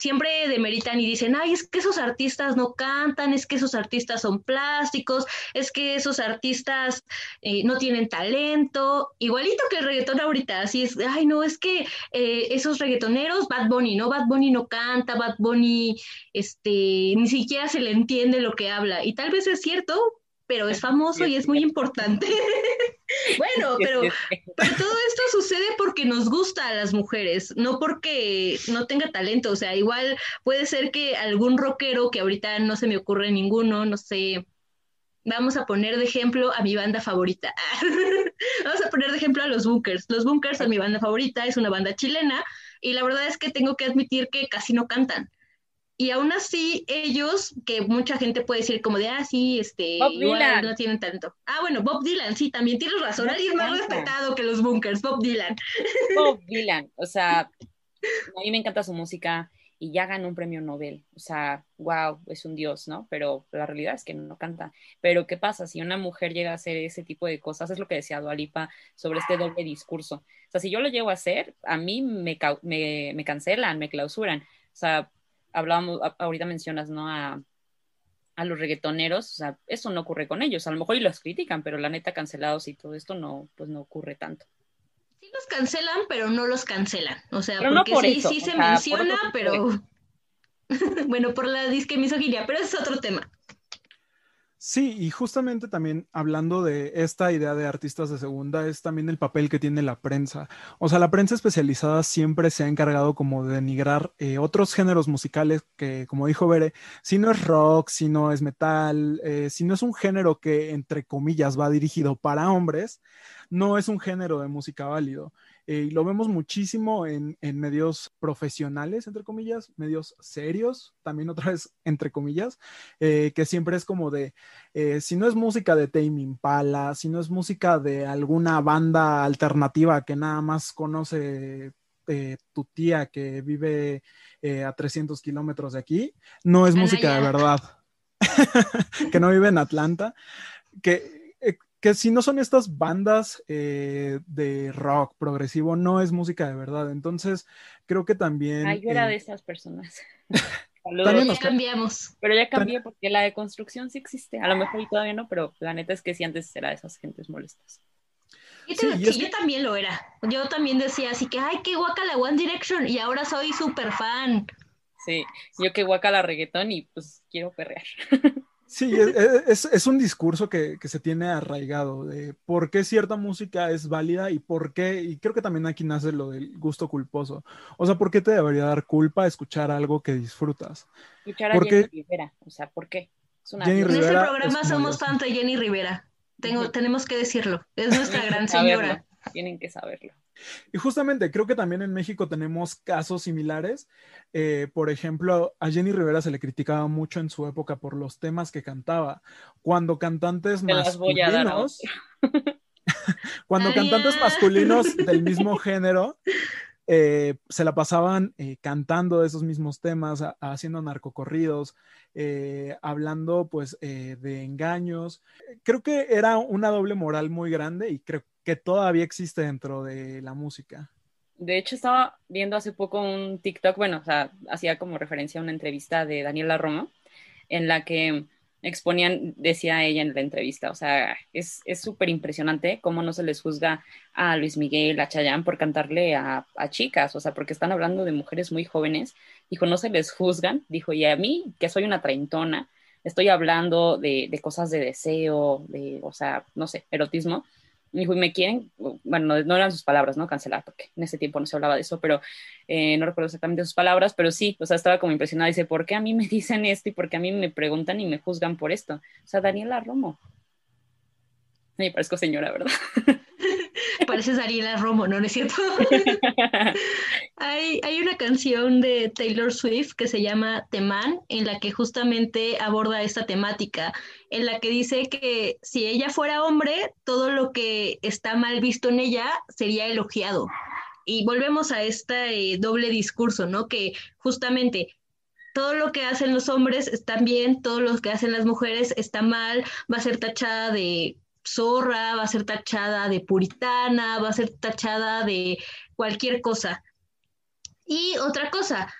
siempre demeritan y dicen, ay, es que esos artistas no cantan, es que esos artistas son plásticos, es que esos artistas eh, no tienen talento, igualito que el reggaetón ahorita, así es, ay, no, es que eh, esos reggaetoneros, Bad Bunny, ¿no? Bad Bunny no canta, Bad Bunny, este, ni siquiera se le entiende lo que habla, y tal vez es cierto, pero es famoso y es muy importante. bueno, pero, pero, todo esto sucede porque nos gusta a las mujeres, no porque no tenga talento. O sea, igual puede ser que algún rockero, que ahorita no se me ocurre ninguno, no sé, vamos a poner de ejemplo a mi banda favorita. vamos a poner de ejemplo a los Bunkers. Los Bunkers son mi banda favorita, es una banda chilena y la verdad es que tengo que admitir que casi no cantan y aún así ellos, que mucha gente puede decir como de, ah, sí, este, igual no tienen tanto. Ah, bueno, Bob Dylan, sí, también tienes razón, alguien más respetado que los bunkers, Bob Dylan. Bob Dylan, o sea, a mí me encanta su música y ya ganó un premio Nobel, o sea, wow, es un dios, ¿no? Pero la realidad es que no canta. Pero ¿qué pasa si una mujer llega a hacer ese tipo de cosas? Es lo que decía Dualipa sobre este doble discurso. O sea, si yo lo llego a hacer, a mí me, me, me cancelan, me clausuran. O sea, hablábamos, ahorita mencionas, ¿no? A, a los reggaetoneros, o sea, eso no ocurre con ellos, a lo mejor y los critican, pero la neta cancelados y todo esto no, pues no ocurre tanto. Sí los cancelan, pero no los cancelan. O sea, Pero no porque por sí, eso, sí o se sea, menciona, pero... bueno, por la disque misoginia, pero es otro tema. Sí, y justamente también hablando de esta idea de artistas de segunda, es también el papel que tiene la prensa. O sea, la prensa especializada siempre se ha encargado como de denigrar eh, otros géneros musicales que, como dijo Bere, si no es rock, si no es metal, eh, si no es un género que, entre comillas, va dirigido para hombres, no es un género de música válido. Eh, y lo vemos muchísimo en, en medios profesionales, entre comillas, medios serios, también otra vez, entre comillas, eh, que siempre es como de, eh, si no es música de Tame Impala, si no es música de alguna banda alternativa que nada más conoce eh, tu tía que vive eh, a 300 kilómetros de aquí, no es música de verdad, que no vive en Atlanta, que, que si no son estas bandas eh, de rock progresivo, no es música de verdad. Entonces, creo que también... Ay, yo era eh, de esas personas. También Ya cambiamos. Pero ya cambié porque la deconstrucción sí existe. A lo mejor y todavía no, pero la neta es que sí antes era de esas gentes molestas. Yo, Sí, te- sí, yo que- también lo era. Yo también decía así que, ay, qué guacala One Direction. Y ahora soy súper fan. Sí, yo que guaca reggaetón y pues quiero perrear. Sí, es, es- es un discurso que, que se tiene arraigado de por qué cierta música es válida y por qué, y creo que también aquí nace lo del gusto culposo. O sea, ¿por qué te debería dar culpa escuchar algo que disfrutas? Escuchar a ¿Por qué? Jenny Rivera, o sea, ¿por qué? Es una Jenny En este programa es somos yo. fans de Jenny Rivera. Tengo. Tenemos que decirlo. Es nuestra gran saberlo, señora. Tienen que saberlo. Y justamente creo que también en México tenemos casos similares. Eh, por ejemplo, a Jenny Rivera se le criticaba mucho en su época por los temas que cantaba. Cuando cantantes Te masculinos, cuando Tania. cantantes masculinos del mismo género eh, se la pasaban eh, cantando esos mismos temas, a- haciendo narcocorridos, eh, hablando pues eh, de engaños. Creo que era una doble moral muy grande y creo que todavía existe dentro de la música. De hecho, estaba viendo hace poco un TikTok, bueno, o sea, hacía como referencia a una entrevista de Daniela Romo, en la que exponían, decía ella en la entrevista, o sea, es súper impresionante cómo no se les juzga a Luis Miguel, a Chayanne por cantarle a, a chicas, o sea, porque están hablando de mujeres muy jóvenes, dijo, no se les juzgan, dijo, y a mí, que soy una treintona, estoy hablando de, de cosas de deseo, de, o sea, no sé, erotismo, Dijo, y me quieren, bueno, no, no eran sus palabras, ¿no? Cancelar, porque en ese tiempo no se hablaba de eso, pero eh, no recuerdo exactamente sus palabras, pero sí, o sea, estaba como impresionada. Dice, ¿por qué a mí me dicen esto y por qué a mí me preguntan y me juzgan por esto? O sea, Daniela Romo. Me parezco señora, ¿verdad? Pareces Ariela Romo, ¿no? ¿No es cierto? Hay, hay una canción de Taylor Swift que se llama The Man, en la que justamente aborda esta temática, en la que dice que si ella fuera hombre, todo lo que está mal visto en ella sería elogiado. Y volvemos a este eh, doble discurso, ¿no? Que justamente todo lo que hacen los hombres está bien, todo lo que hacen las mujeres está mal, va a ser tachada de zorra, va a ser tachada de puritana, va a ser tachada de cualquier cosa. Y otra cosa,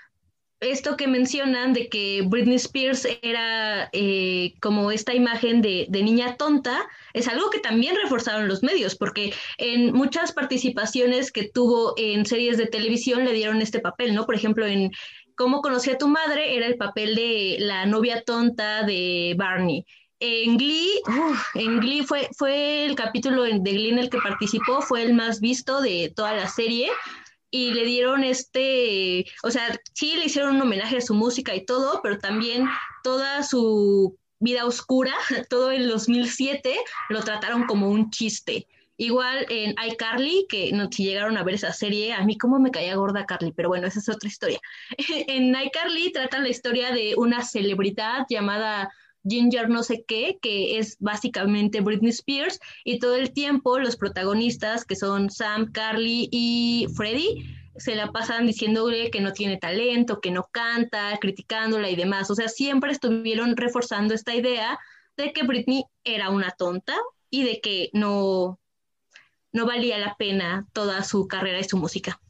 esto que mencionan de que Britney Spears era eh, como esta imagen de, de, niña tonta, es algo que también reforzaron los medios, porque en muchas participaciones que tuvo en series de televisión le dieron este papel, ¿no? Por ejemplo, en Cómo conocí a tu madre era el papel de la novia tonta de Barney. En Glee, en Glee fue, fue el capítulo de Glee en el que participó, fue el más visto de toda la serie y le dieron este, o sea, sí le hicieron un homenaje a su música y todo, pero también toda su vida oscura, todo el 2007, lo trataron como un chiste. Igual en iCarly, que no si llegaron a ver esa serie, a mí cómo me caía gorda Carly, pero bueno, esa es otra historia. en iCarly tratan la historia de una celebridad llamada Ginger no sé qué, que es básicamente Britney Spears, y todo el tiempo los protagonistas, que son Sam, Carly y Freddie, se la pasan diciéndole que no tiene talento, que no canta, criticándola y demás. O sea, siempre estuvieron reforzando esta idea de que Britney era una tonta y de que no, no valía la pena toda su carrera y su música.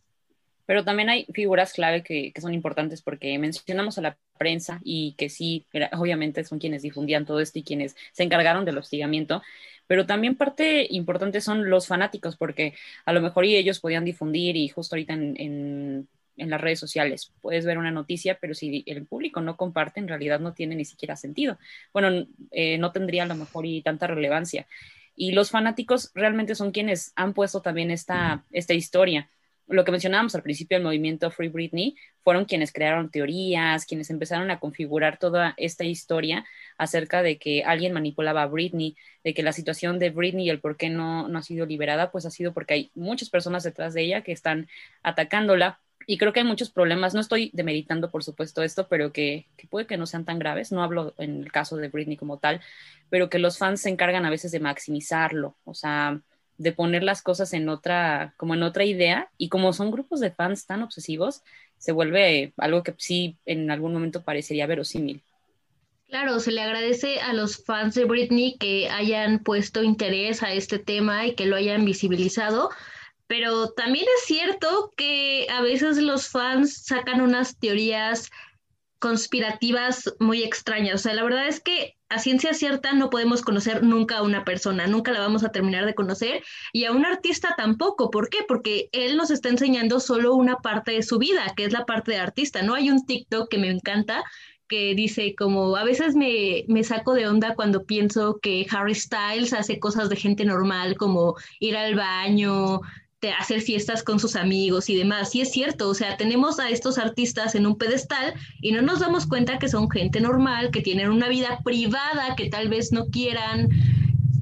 Pero también hay figuras clave que, que, son importantes porque mencionamos a la prensa y que sí, obviamente son quienes difundían todo esto y quienes se encargaron del hostigamiento, pero también parte importante son los fanáticos, porque a lo mejor y ellos podían difundir y justo ahorita en, las redes sociales puedes ver una noticia, pero si el público no comparte, en realidad no tiene ni siquiera sentido. Bueno, eh, no tendría a lo mejor y tanta relevancia. Y los fanáticos realmente son quienes han puesto también esta, esta historia lo que mencionábamos al principio del movimiento Free Britney, fueron quienes crearon teorías, quienes empezaron a configurar toda esta historia acerca de que alguien manipulaba a Britney, de que la situación de Britney y el por qué no, no ha sido liberada, pues ha sido porque hay muchas personas detrás de ella que están atacándola. Y creo que hay muchos problemas, no estoy demeritando por supuesto esto, pero que, que puede que no sean tan graves, no hablo en el caso de Britney como tal, pero que los fans se encargan a veces de maximizarlo, o sea, de poner las cosas en otra, como en otra idea, y como son grupos de fans tan obsesivos, se vuelve algo que sí en algún momento parecería verosímil. Claro, se le agradece a los fans de Britney que hayan puesto interés a este tema y que lo hayan visibilizado, pero también es cierto que a veces los fans sacan unas teorías conspirativas muy extrañas. O sea, la verdad es que a ciencia cierta no podemos conocer nunca a una persona, nunca la vamos a terminar de conocer y a un artista tampoco. ¿Por qué? Porque él nos está enseñando solo una parte de su vida, que es la parte de artista. No hay un TikTok que me encanta que dice como a veces me, me saco de onda cuando pienso que Harry Styles hace cosas de gente normal como ir al baño, de hacer fiestas con sus amigos y demás. Y es cierto, o sea, tenemos a estos artistas en un pedestal y no nos damos cuenta que son gente normal, que tienen una vida privada, que tal vez no quieran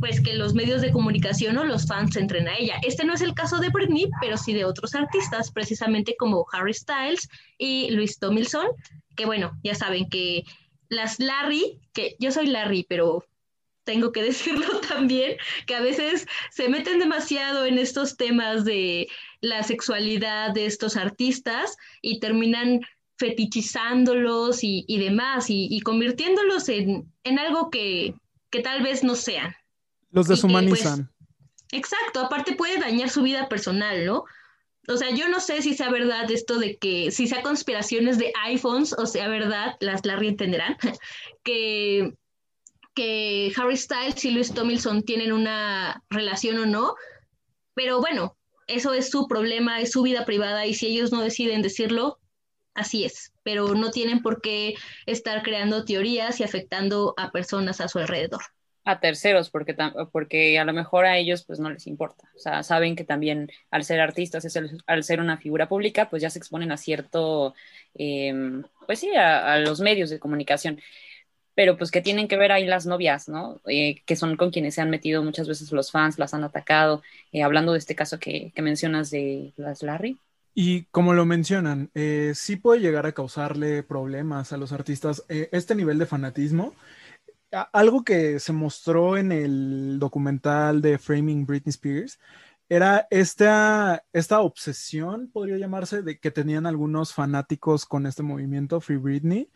pues que los medios de comunicación o los fans entren a ella. Este no es el caso de Britney, pero sí de otros artistas, precisamente como Harry Styles y Luis Tomilson, que bueno, ya saben que las Larry, que yo soy Larry, pero tengo que decirlo también, que a veces se meten demasiado en estos temas de la sexualidad de estos artistas y terminan fetichizándolos y, demás y, convirtiéndolos en, algo que, tal vez no sean. Los pues, deshumanizan. exacto, aparte puede dañar su vida personal, ¿no? O sea, yo no sé si sea verdad esto de que, si sea conspiraciones de iPhones o sea verdad, las Larry entenderán, que que Harry Styles y Luis Tomilson tienen una relación o no, pero bueno, eso es su problema, es su vida privada y si ellos no deciden decirlo, así es, pero no tienen por qué estar creando teorías y afectando a personas a su alrededor. A terceros, porque, porque a lo mejor a ellos pues no les importa, o sea, saben que también al ser artistas, al ser una figura pública, pues ya se exponen a cierto, em, pues sí, a los medios de comunicación pero pues que tienen que ver ahí las novias, ¿no? Eh, que son con quienes se han metido muchas veces los fans, las han atacado, eh, hablando de este caso que, mencionas de las Larry. Y como lo mencionan, eh, sí puede llegar a causarle problemas a los artistas este nivel de fanatismo. algo que se mostró en el documental de Framing Britney Spears era esta, esta obsesión, podría llamarse, de que tenían algunos fanáticos con este movimiento Free Britney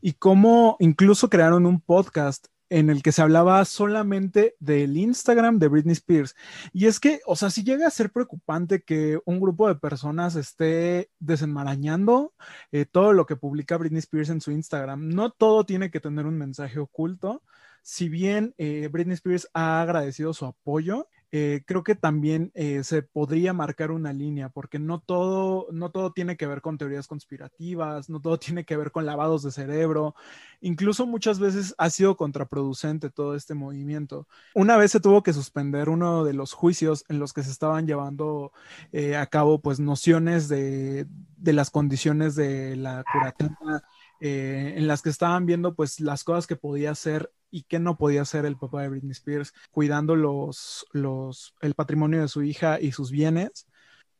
y cómo incluso crearon un podcast en el que se hablaba solamente del Instagram de Britney Spears. Y es que, o sea, si llega a ser preocupante que un grupo de personas esté desenmarañando eh, todo lo que publica Britney Spears en su Instagram. No todo tiene que tener un mensaje oculto. Si bien eh, Britney Spears ha agradecido su apoyo, eh, creo que también eh, se podría marcar una línea, porque no todo, no todo tiene que ver con teorías conspirativas, no todo tiene que ver con lavados de cerebro, incluso muchas veces ha sido contraproducente todo este movimiento. Una vez se tuvo que suspender uno de los juicios en los que se estaban llevando eh, a cabo pues nociones de, de las condiciones de la curativa eh, en las que estaban viendo pues las cosas que podía hacer y que no podía hacer el papá de Britney Spears, cuidando los, los, el patrimonio de su hija y sus bienes.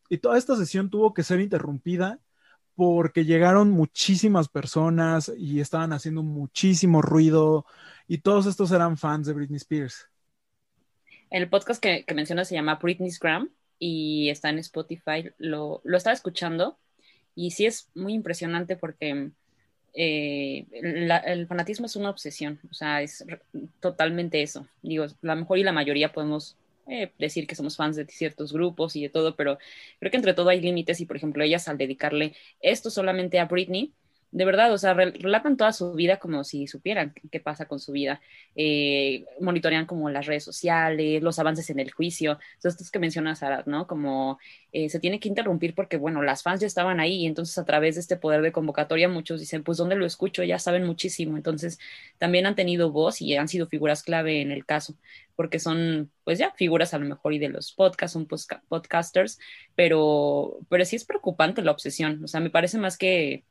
Y toda esta sesión tuvo que ser interrumpida porque llegaron muchísimas personas y estaban haciendo muchísimo ruido y todos estos eran fans de Britney Spears. El podcast que, que mencionas se llama Britney's Gram y está en Spotify. Lo, lo estaba escuchando y sí es muy impresionante porque eh, el fanatismo es una obsesión, o sea, es totalmente eso. Digo, la mejor y la mayoría podemos eh, decir que somos fans de ciertos grupos y de todo, pero creo que entre todo hay límites y, por ejemplo, ellas al dedicarle esto solamente a Britney, de verdad, o sea, relatan toda su vida como si supieran qué pasa con su vida. Eh, monitorean como las redes sociales, los avances en el juicio. Entonces, estos que mencionas, Arad, ¿no? Como eh, se tiene que interrumpir porque, bueno, las fans ya estaban ahí y entonces a través de este poder de convocatoria muchos dicen, pues, ¿dónde lo escucho? Ya saben muchísimo. Entonces, también han tenido voz y han sido figuras clave en el caso porque son, pues ya, figuras a lo mejor y de los podcasts, son podcasters, pero, pero sí es preocupante la obsesión. O sea, me parece más que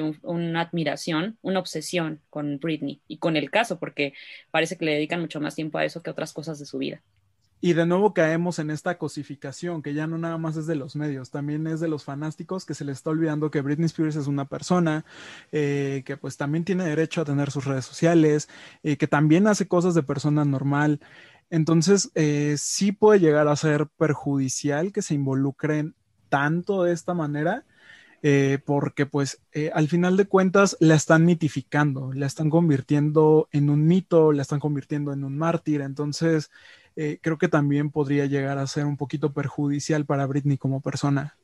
una admiración, una obsesión con Britney y con el caso, porque parece que le dedican mucho más tiempo a eso que a otras cosas de su vida. Y de nuevo caemos en esta cosificación, que ya no nada más es de los medios, también es de los fanáticos que se les está olvidando que Britney Spears es una persona, eh, que pues también tiene derecho a tener sus redes sociales, eh, que también hace cosas de persona normal. Entonces, eh, sí puede llegar a ser perjudicial que se involucren tanto de esta manera eh, porque pues eh, al final de cuentas la están mitificando, la están convirtiendo en un mito, la están convirtiendo en un mártir, entonces eh, creo que también podría llegar a ser un poquito perjudicial para Britney como persona.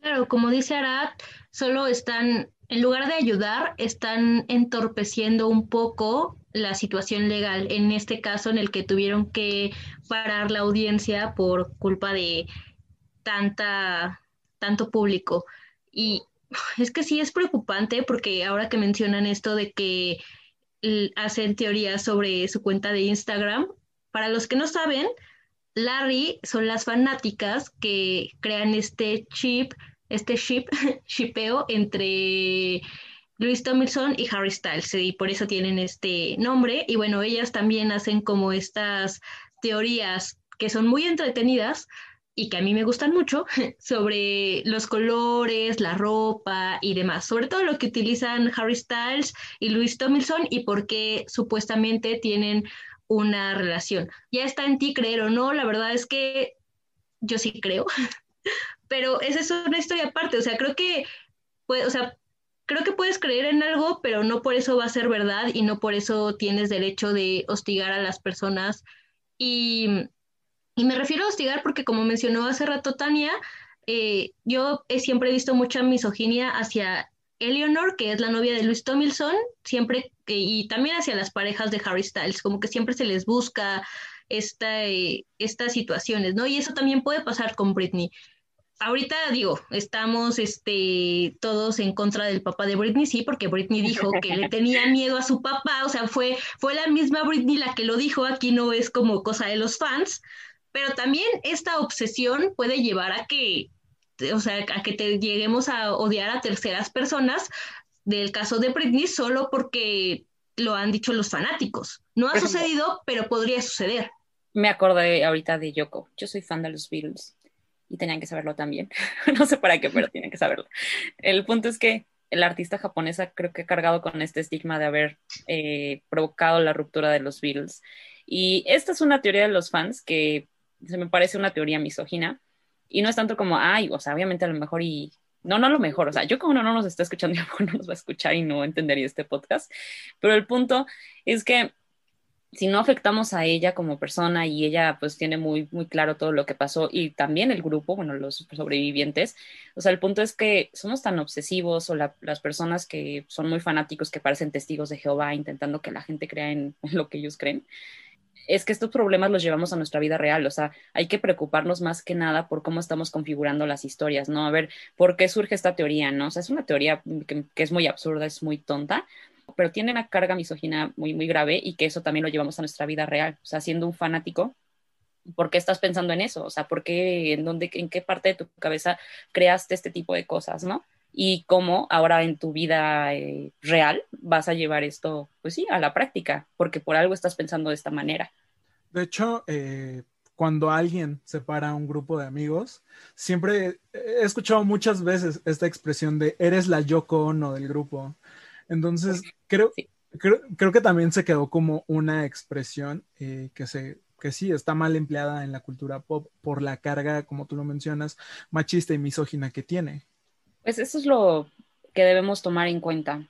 Claro, como dice Arad, solo están, en lugar de ayudar, están entorpeciendo un poco la situación legal, en este caso en el que tuvieron que parar la audiencia por culpa de tanta, tanto público. Y es que sí es preocupante porque ahora que mencionan esto de que hacen teorías sobre su cuenta de Instagram, para los que no saben, Larry son las fanáticas que crean este chip, este chip, chipeo entre Luis Tomlinson y Harry Styles, y por eso tienen este nombre. Y bueno, ellas también hacen como estas teorías que son muy entretenidas y que a mí me gustan mucho sobre los colores, la ropa y demás, sobre todo lo que utilizan Harry Styles y Louis Tomlinson y por qué supuestamente tienen una relación. Ya está en ti creer o no, la verdad es que yo sí creo, pero esa es una historia aparte, o sea, creo que, o sea, creo que puedes creer en algo, pero no por eso va a ser verdad y no por eso tienes derecho de hostigar a las personas y y me refiero a hostigar porque, como mencionó hace rato Tania, eh, yo he siempre visto mucha misoginia hacia Eleanor, que es la novia de Luis Tomilson, siempre, y también hacia las parejas de Harry Styles, como que siempre se les busca esta, eh, estas situaciones, ¿no? Y eso también puede pasar con Britney. Ahorita digo, estamos este, todos en contra del papá de Britney, sí, porque Britney dijo que le tenía miedo a su papá, o sea, fue, fue la misma Britney la que lo dijo, aquí no es como cosa de los fans, pero también esta obsesión puede llevar a que, o sea, a que te lleguemos a odiar a terceras personas del caso de Britney solo porque lo han dicho los fanáticos. No ha sucedido, pero podría suceder. Me acordé ahorita de Yoko. Yo soy fan de los Beatles y tenían que saberlo también. no sé para qué, pero tienen que saberlo. El punto es que el artista japonesa creo que ha cargado con este estigma de haber eh, provocado la ruptura de los Beatles. Y esta es una teoría de los fans que se me parece una teoría misógina. Y no es tanto como, ay, o sea, obviamente a lo mejor y, no, no a lo mejor, o sea, yo como uno no nos está escuchando, yo no nos va a escuchar y no entendería este podcast, pero el punto es que si no afectamos a ella como persona y ella pues tiene muy, muy claro todo lo que pasó y también el grupo, bueno, los sobrevivientes, o sea, el punto es que somos tan obsesivos o las personas que son muy fanáticos que parecen testigos de Jehová intentando que la gente crea en lo que ellos creen, es que estos problemas los llevamos a nuestra vida real, o sea, hay que preocuparnos más que nada por cómo estamos configurando las historias, ¿no? A ver, ¿por qué surge esta teoría, no? O sea, es una teoría que, es muy absurda, es muy tonta, pero tiene una carga misógina muy, muy grave y que eso también lo llevamos a nuestra vida real, o sea, siendo un fanático, ¿por qué estás pensando en eso? O sea, ¿por qué, en dónde, en qué parte de tu cabeza creaste este tipo de cosas, ¿no? Y cómo ahora en tu vida eh, real vas a llevar esto, pues sí, a la práctica, porque por algo estás pensando de esta manera. De hecho, eh, cuando alguien separa a un grupo de amigos, siempre he escuchado muchas veces esta expresión de eres la Yoko Ono del grupo. Entonces, creo, creo, que también se quedó como una expresión eh, que se que sí está mal empleada en la cultura pop por la carga, como tú lo mencionas, machista y misógina que tiene. Pues eso es lo que debemos tomar en cuenta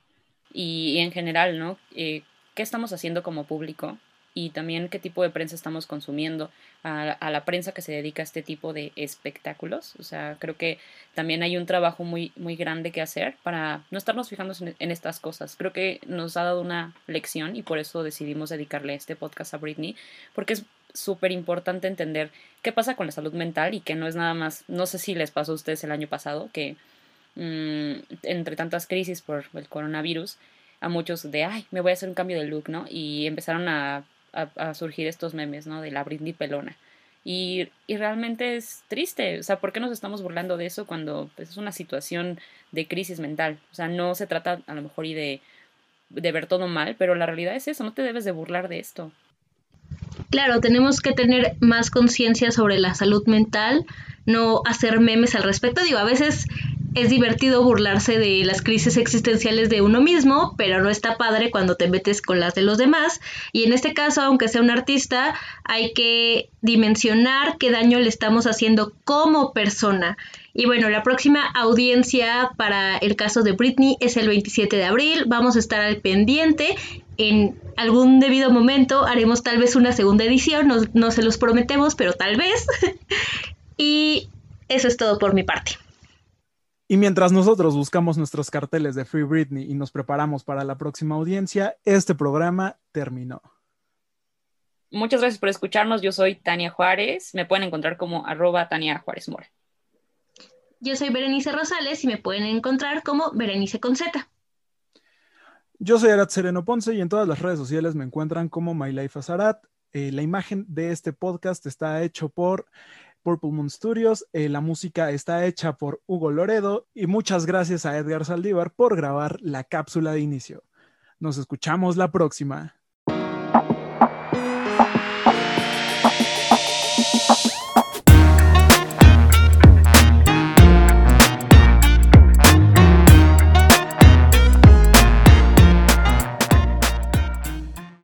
y, en general, ¿no? Eh, ¿Qué estamos haciendo como público? y también qué tipo de prensa estamos consumiendo, a, la prensa que se dedica a este tipo de espectáculos. O sea, creo que también hay un trabajo muy, muy grande que hacer para no estarnos fijando en, estas cosas. Creo que nos ha dado una lección y por eso decidimos dedicarle este podcast a Britney, porque es súper importante entender qué pasa con la salud mental y que no es nada más, no sé si les pasó a ustedes el año pasado, que mm, entre tantas crisis por el coronavirus, a muchos de, ay, me voy a hacer un cambio de look, ¿no? Y empezaron a a, surgir estos memes, ¿no? De la Britney pelona. Y, y, realmente es triste, o sea, ¿por qué nos estamos burlando de eso cuando pues, es una situación de crisis mental? O sea, no se trata a lo mejor y de, de ver todo mal, pero la realidad es eso, no te debes de burlar de esto. Claro, tenemos que tener más conciencia sobre la salud mental, no hacer memes al respecto. Digo, a veces es divertido burlarse de las crisis existenciales de uno mismo, pero no está padre cuando te metes con las de los demás. Y en este caso, aunque sea un artista, hay que dimensionar qué daño le estamos haciendo como persona. Y bueno, la próxima audiencia para el caso de Britney es el 27 de abril. Vamos a estar al pendiente. En algún debido momento haremos tal vez una segunda edición, no, no se los prometemos, pero tal vez. y eso es todo por mi parte. Y mientras nosotros buscamos nuestros carteles de Free Britney y nos preparamos para la próxima audiencia, este programa terminó. Muchas gracias por escucharnos. Yo soy Tania Juárez. Me pueden encontrar como arroba Tania Juárez Mora. Yo soy Berenice Rosales y me pueden encontrar como Berenice con Z. Yo soy Arat Sereno Ponce y en todas las redes sociales me encuentran como My Life as Arat. Eh, la imagen de este podcast está hecho por Purple Moon Studios. Eh, la música está hecha por Hugo Loredo y muchas gracias a Edgar Saldívar por grabar la cápsula de inicio. Nos escuchamos la próxima.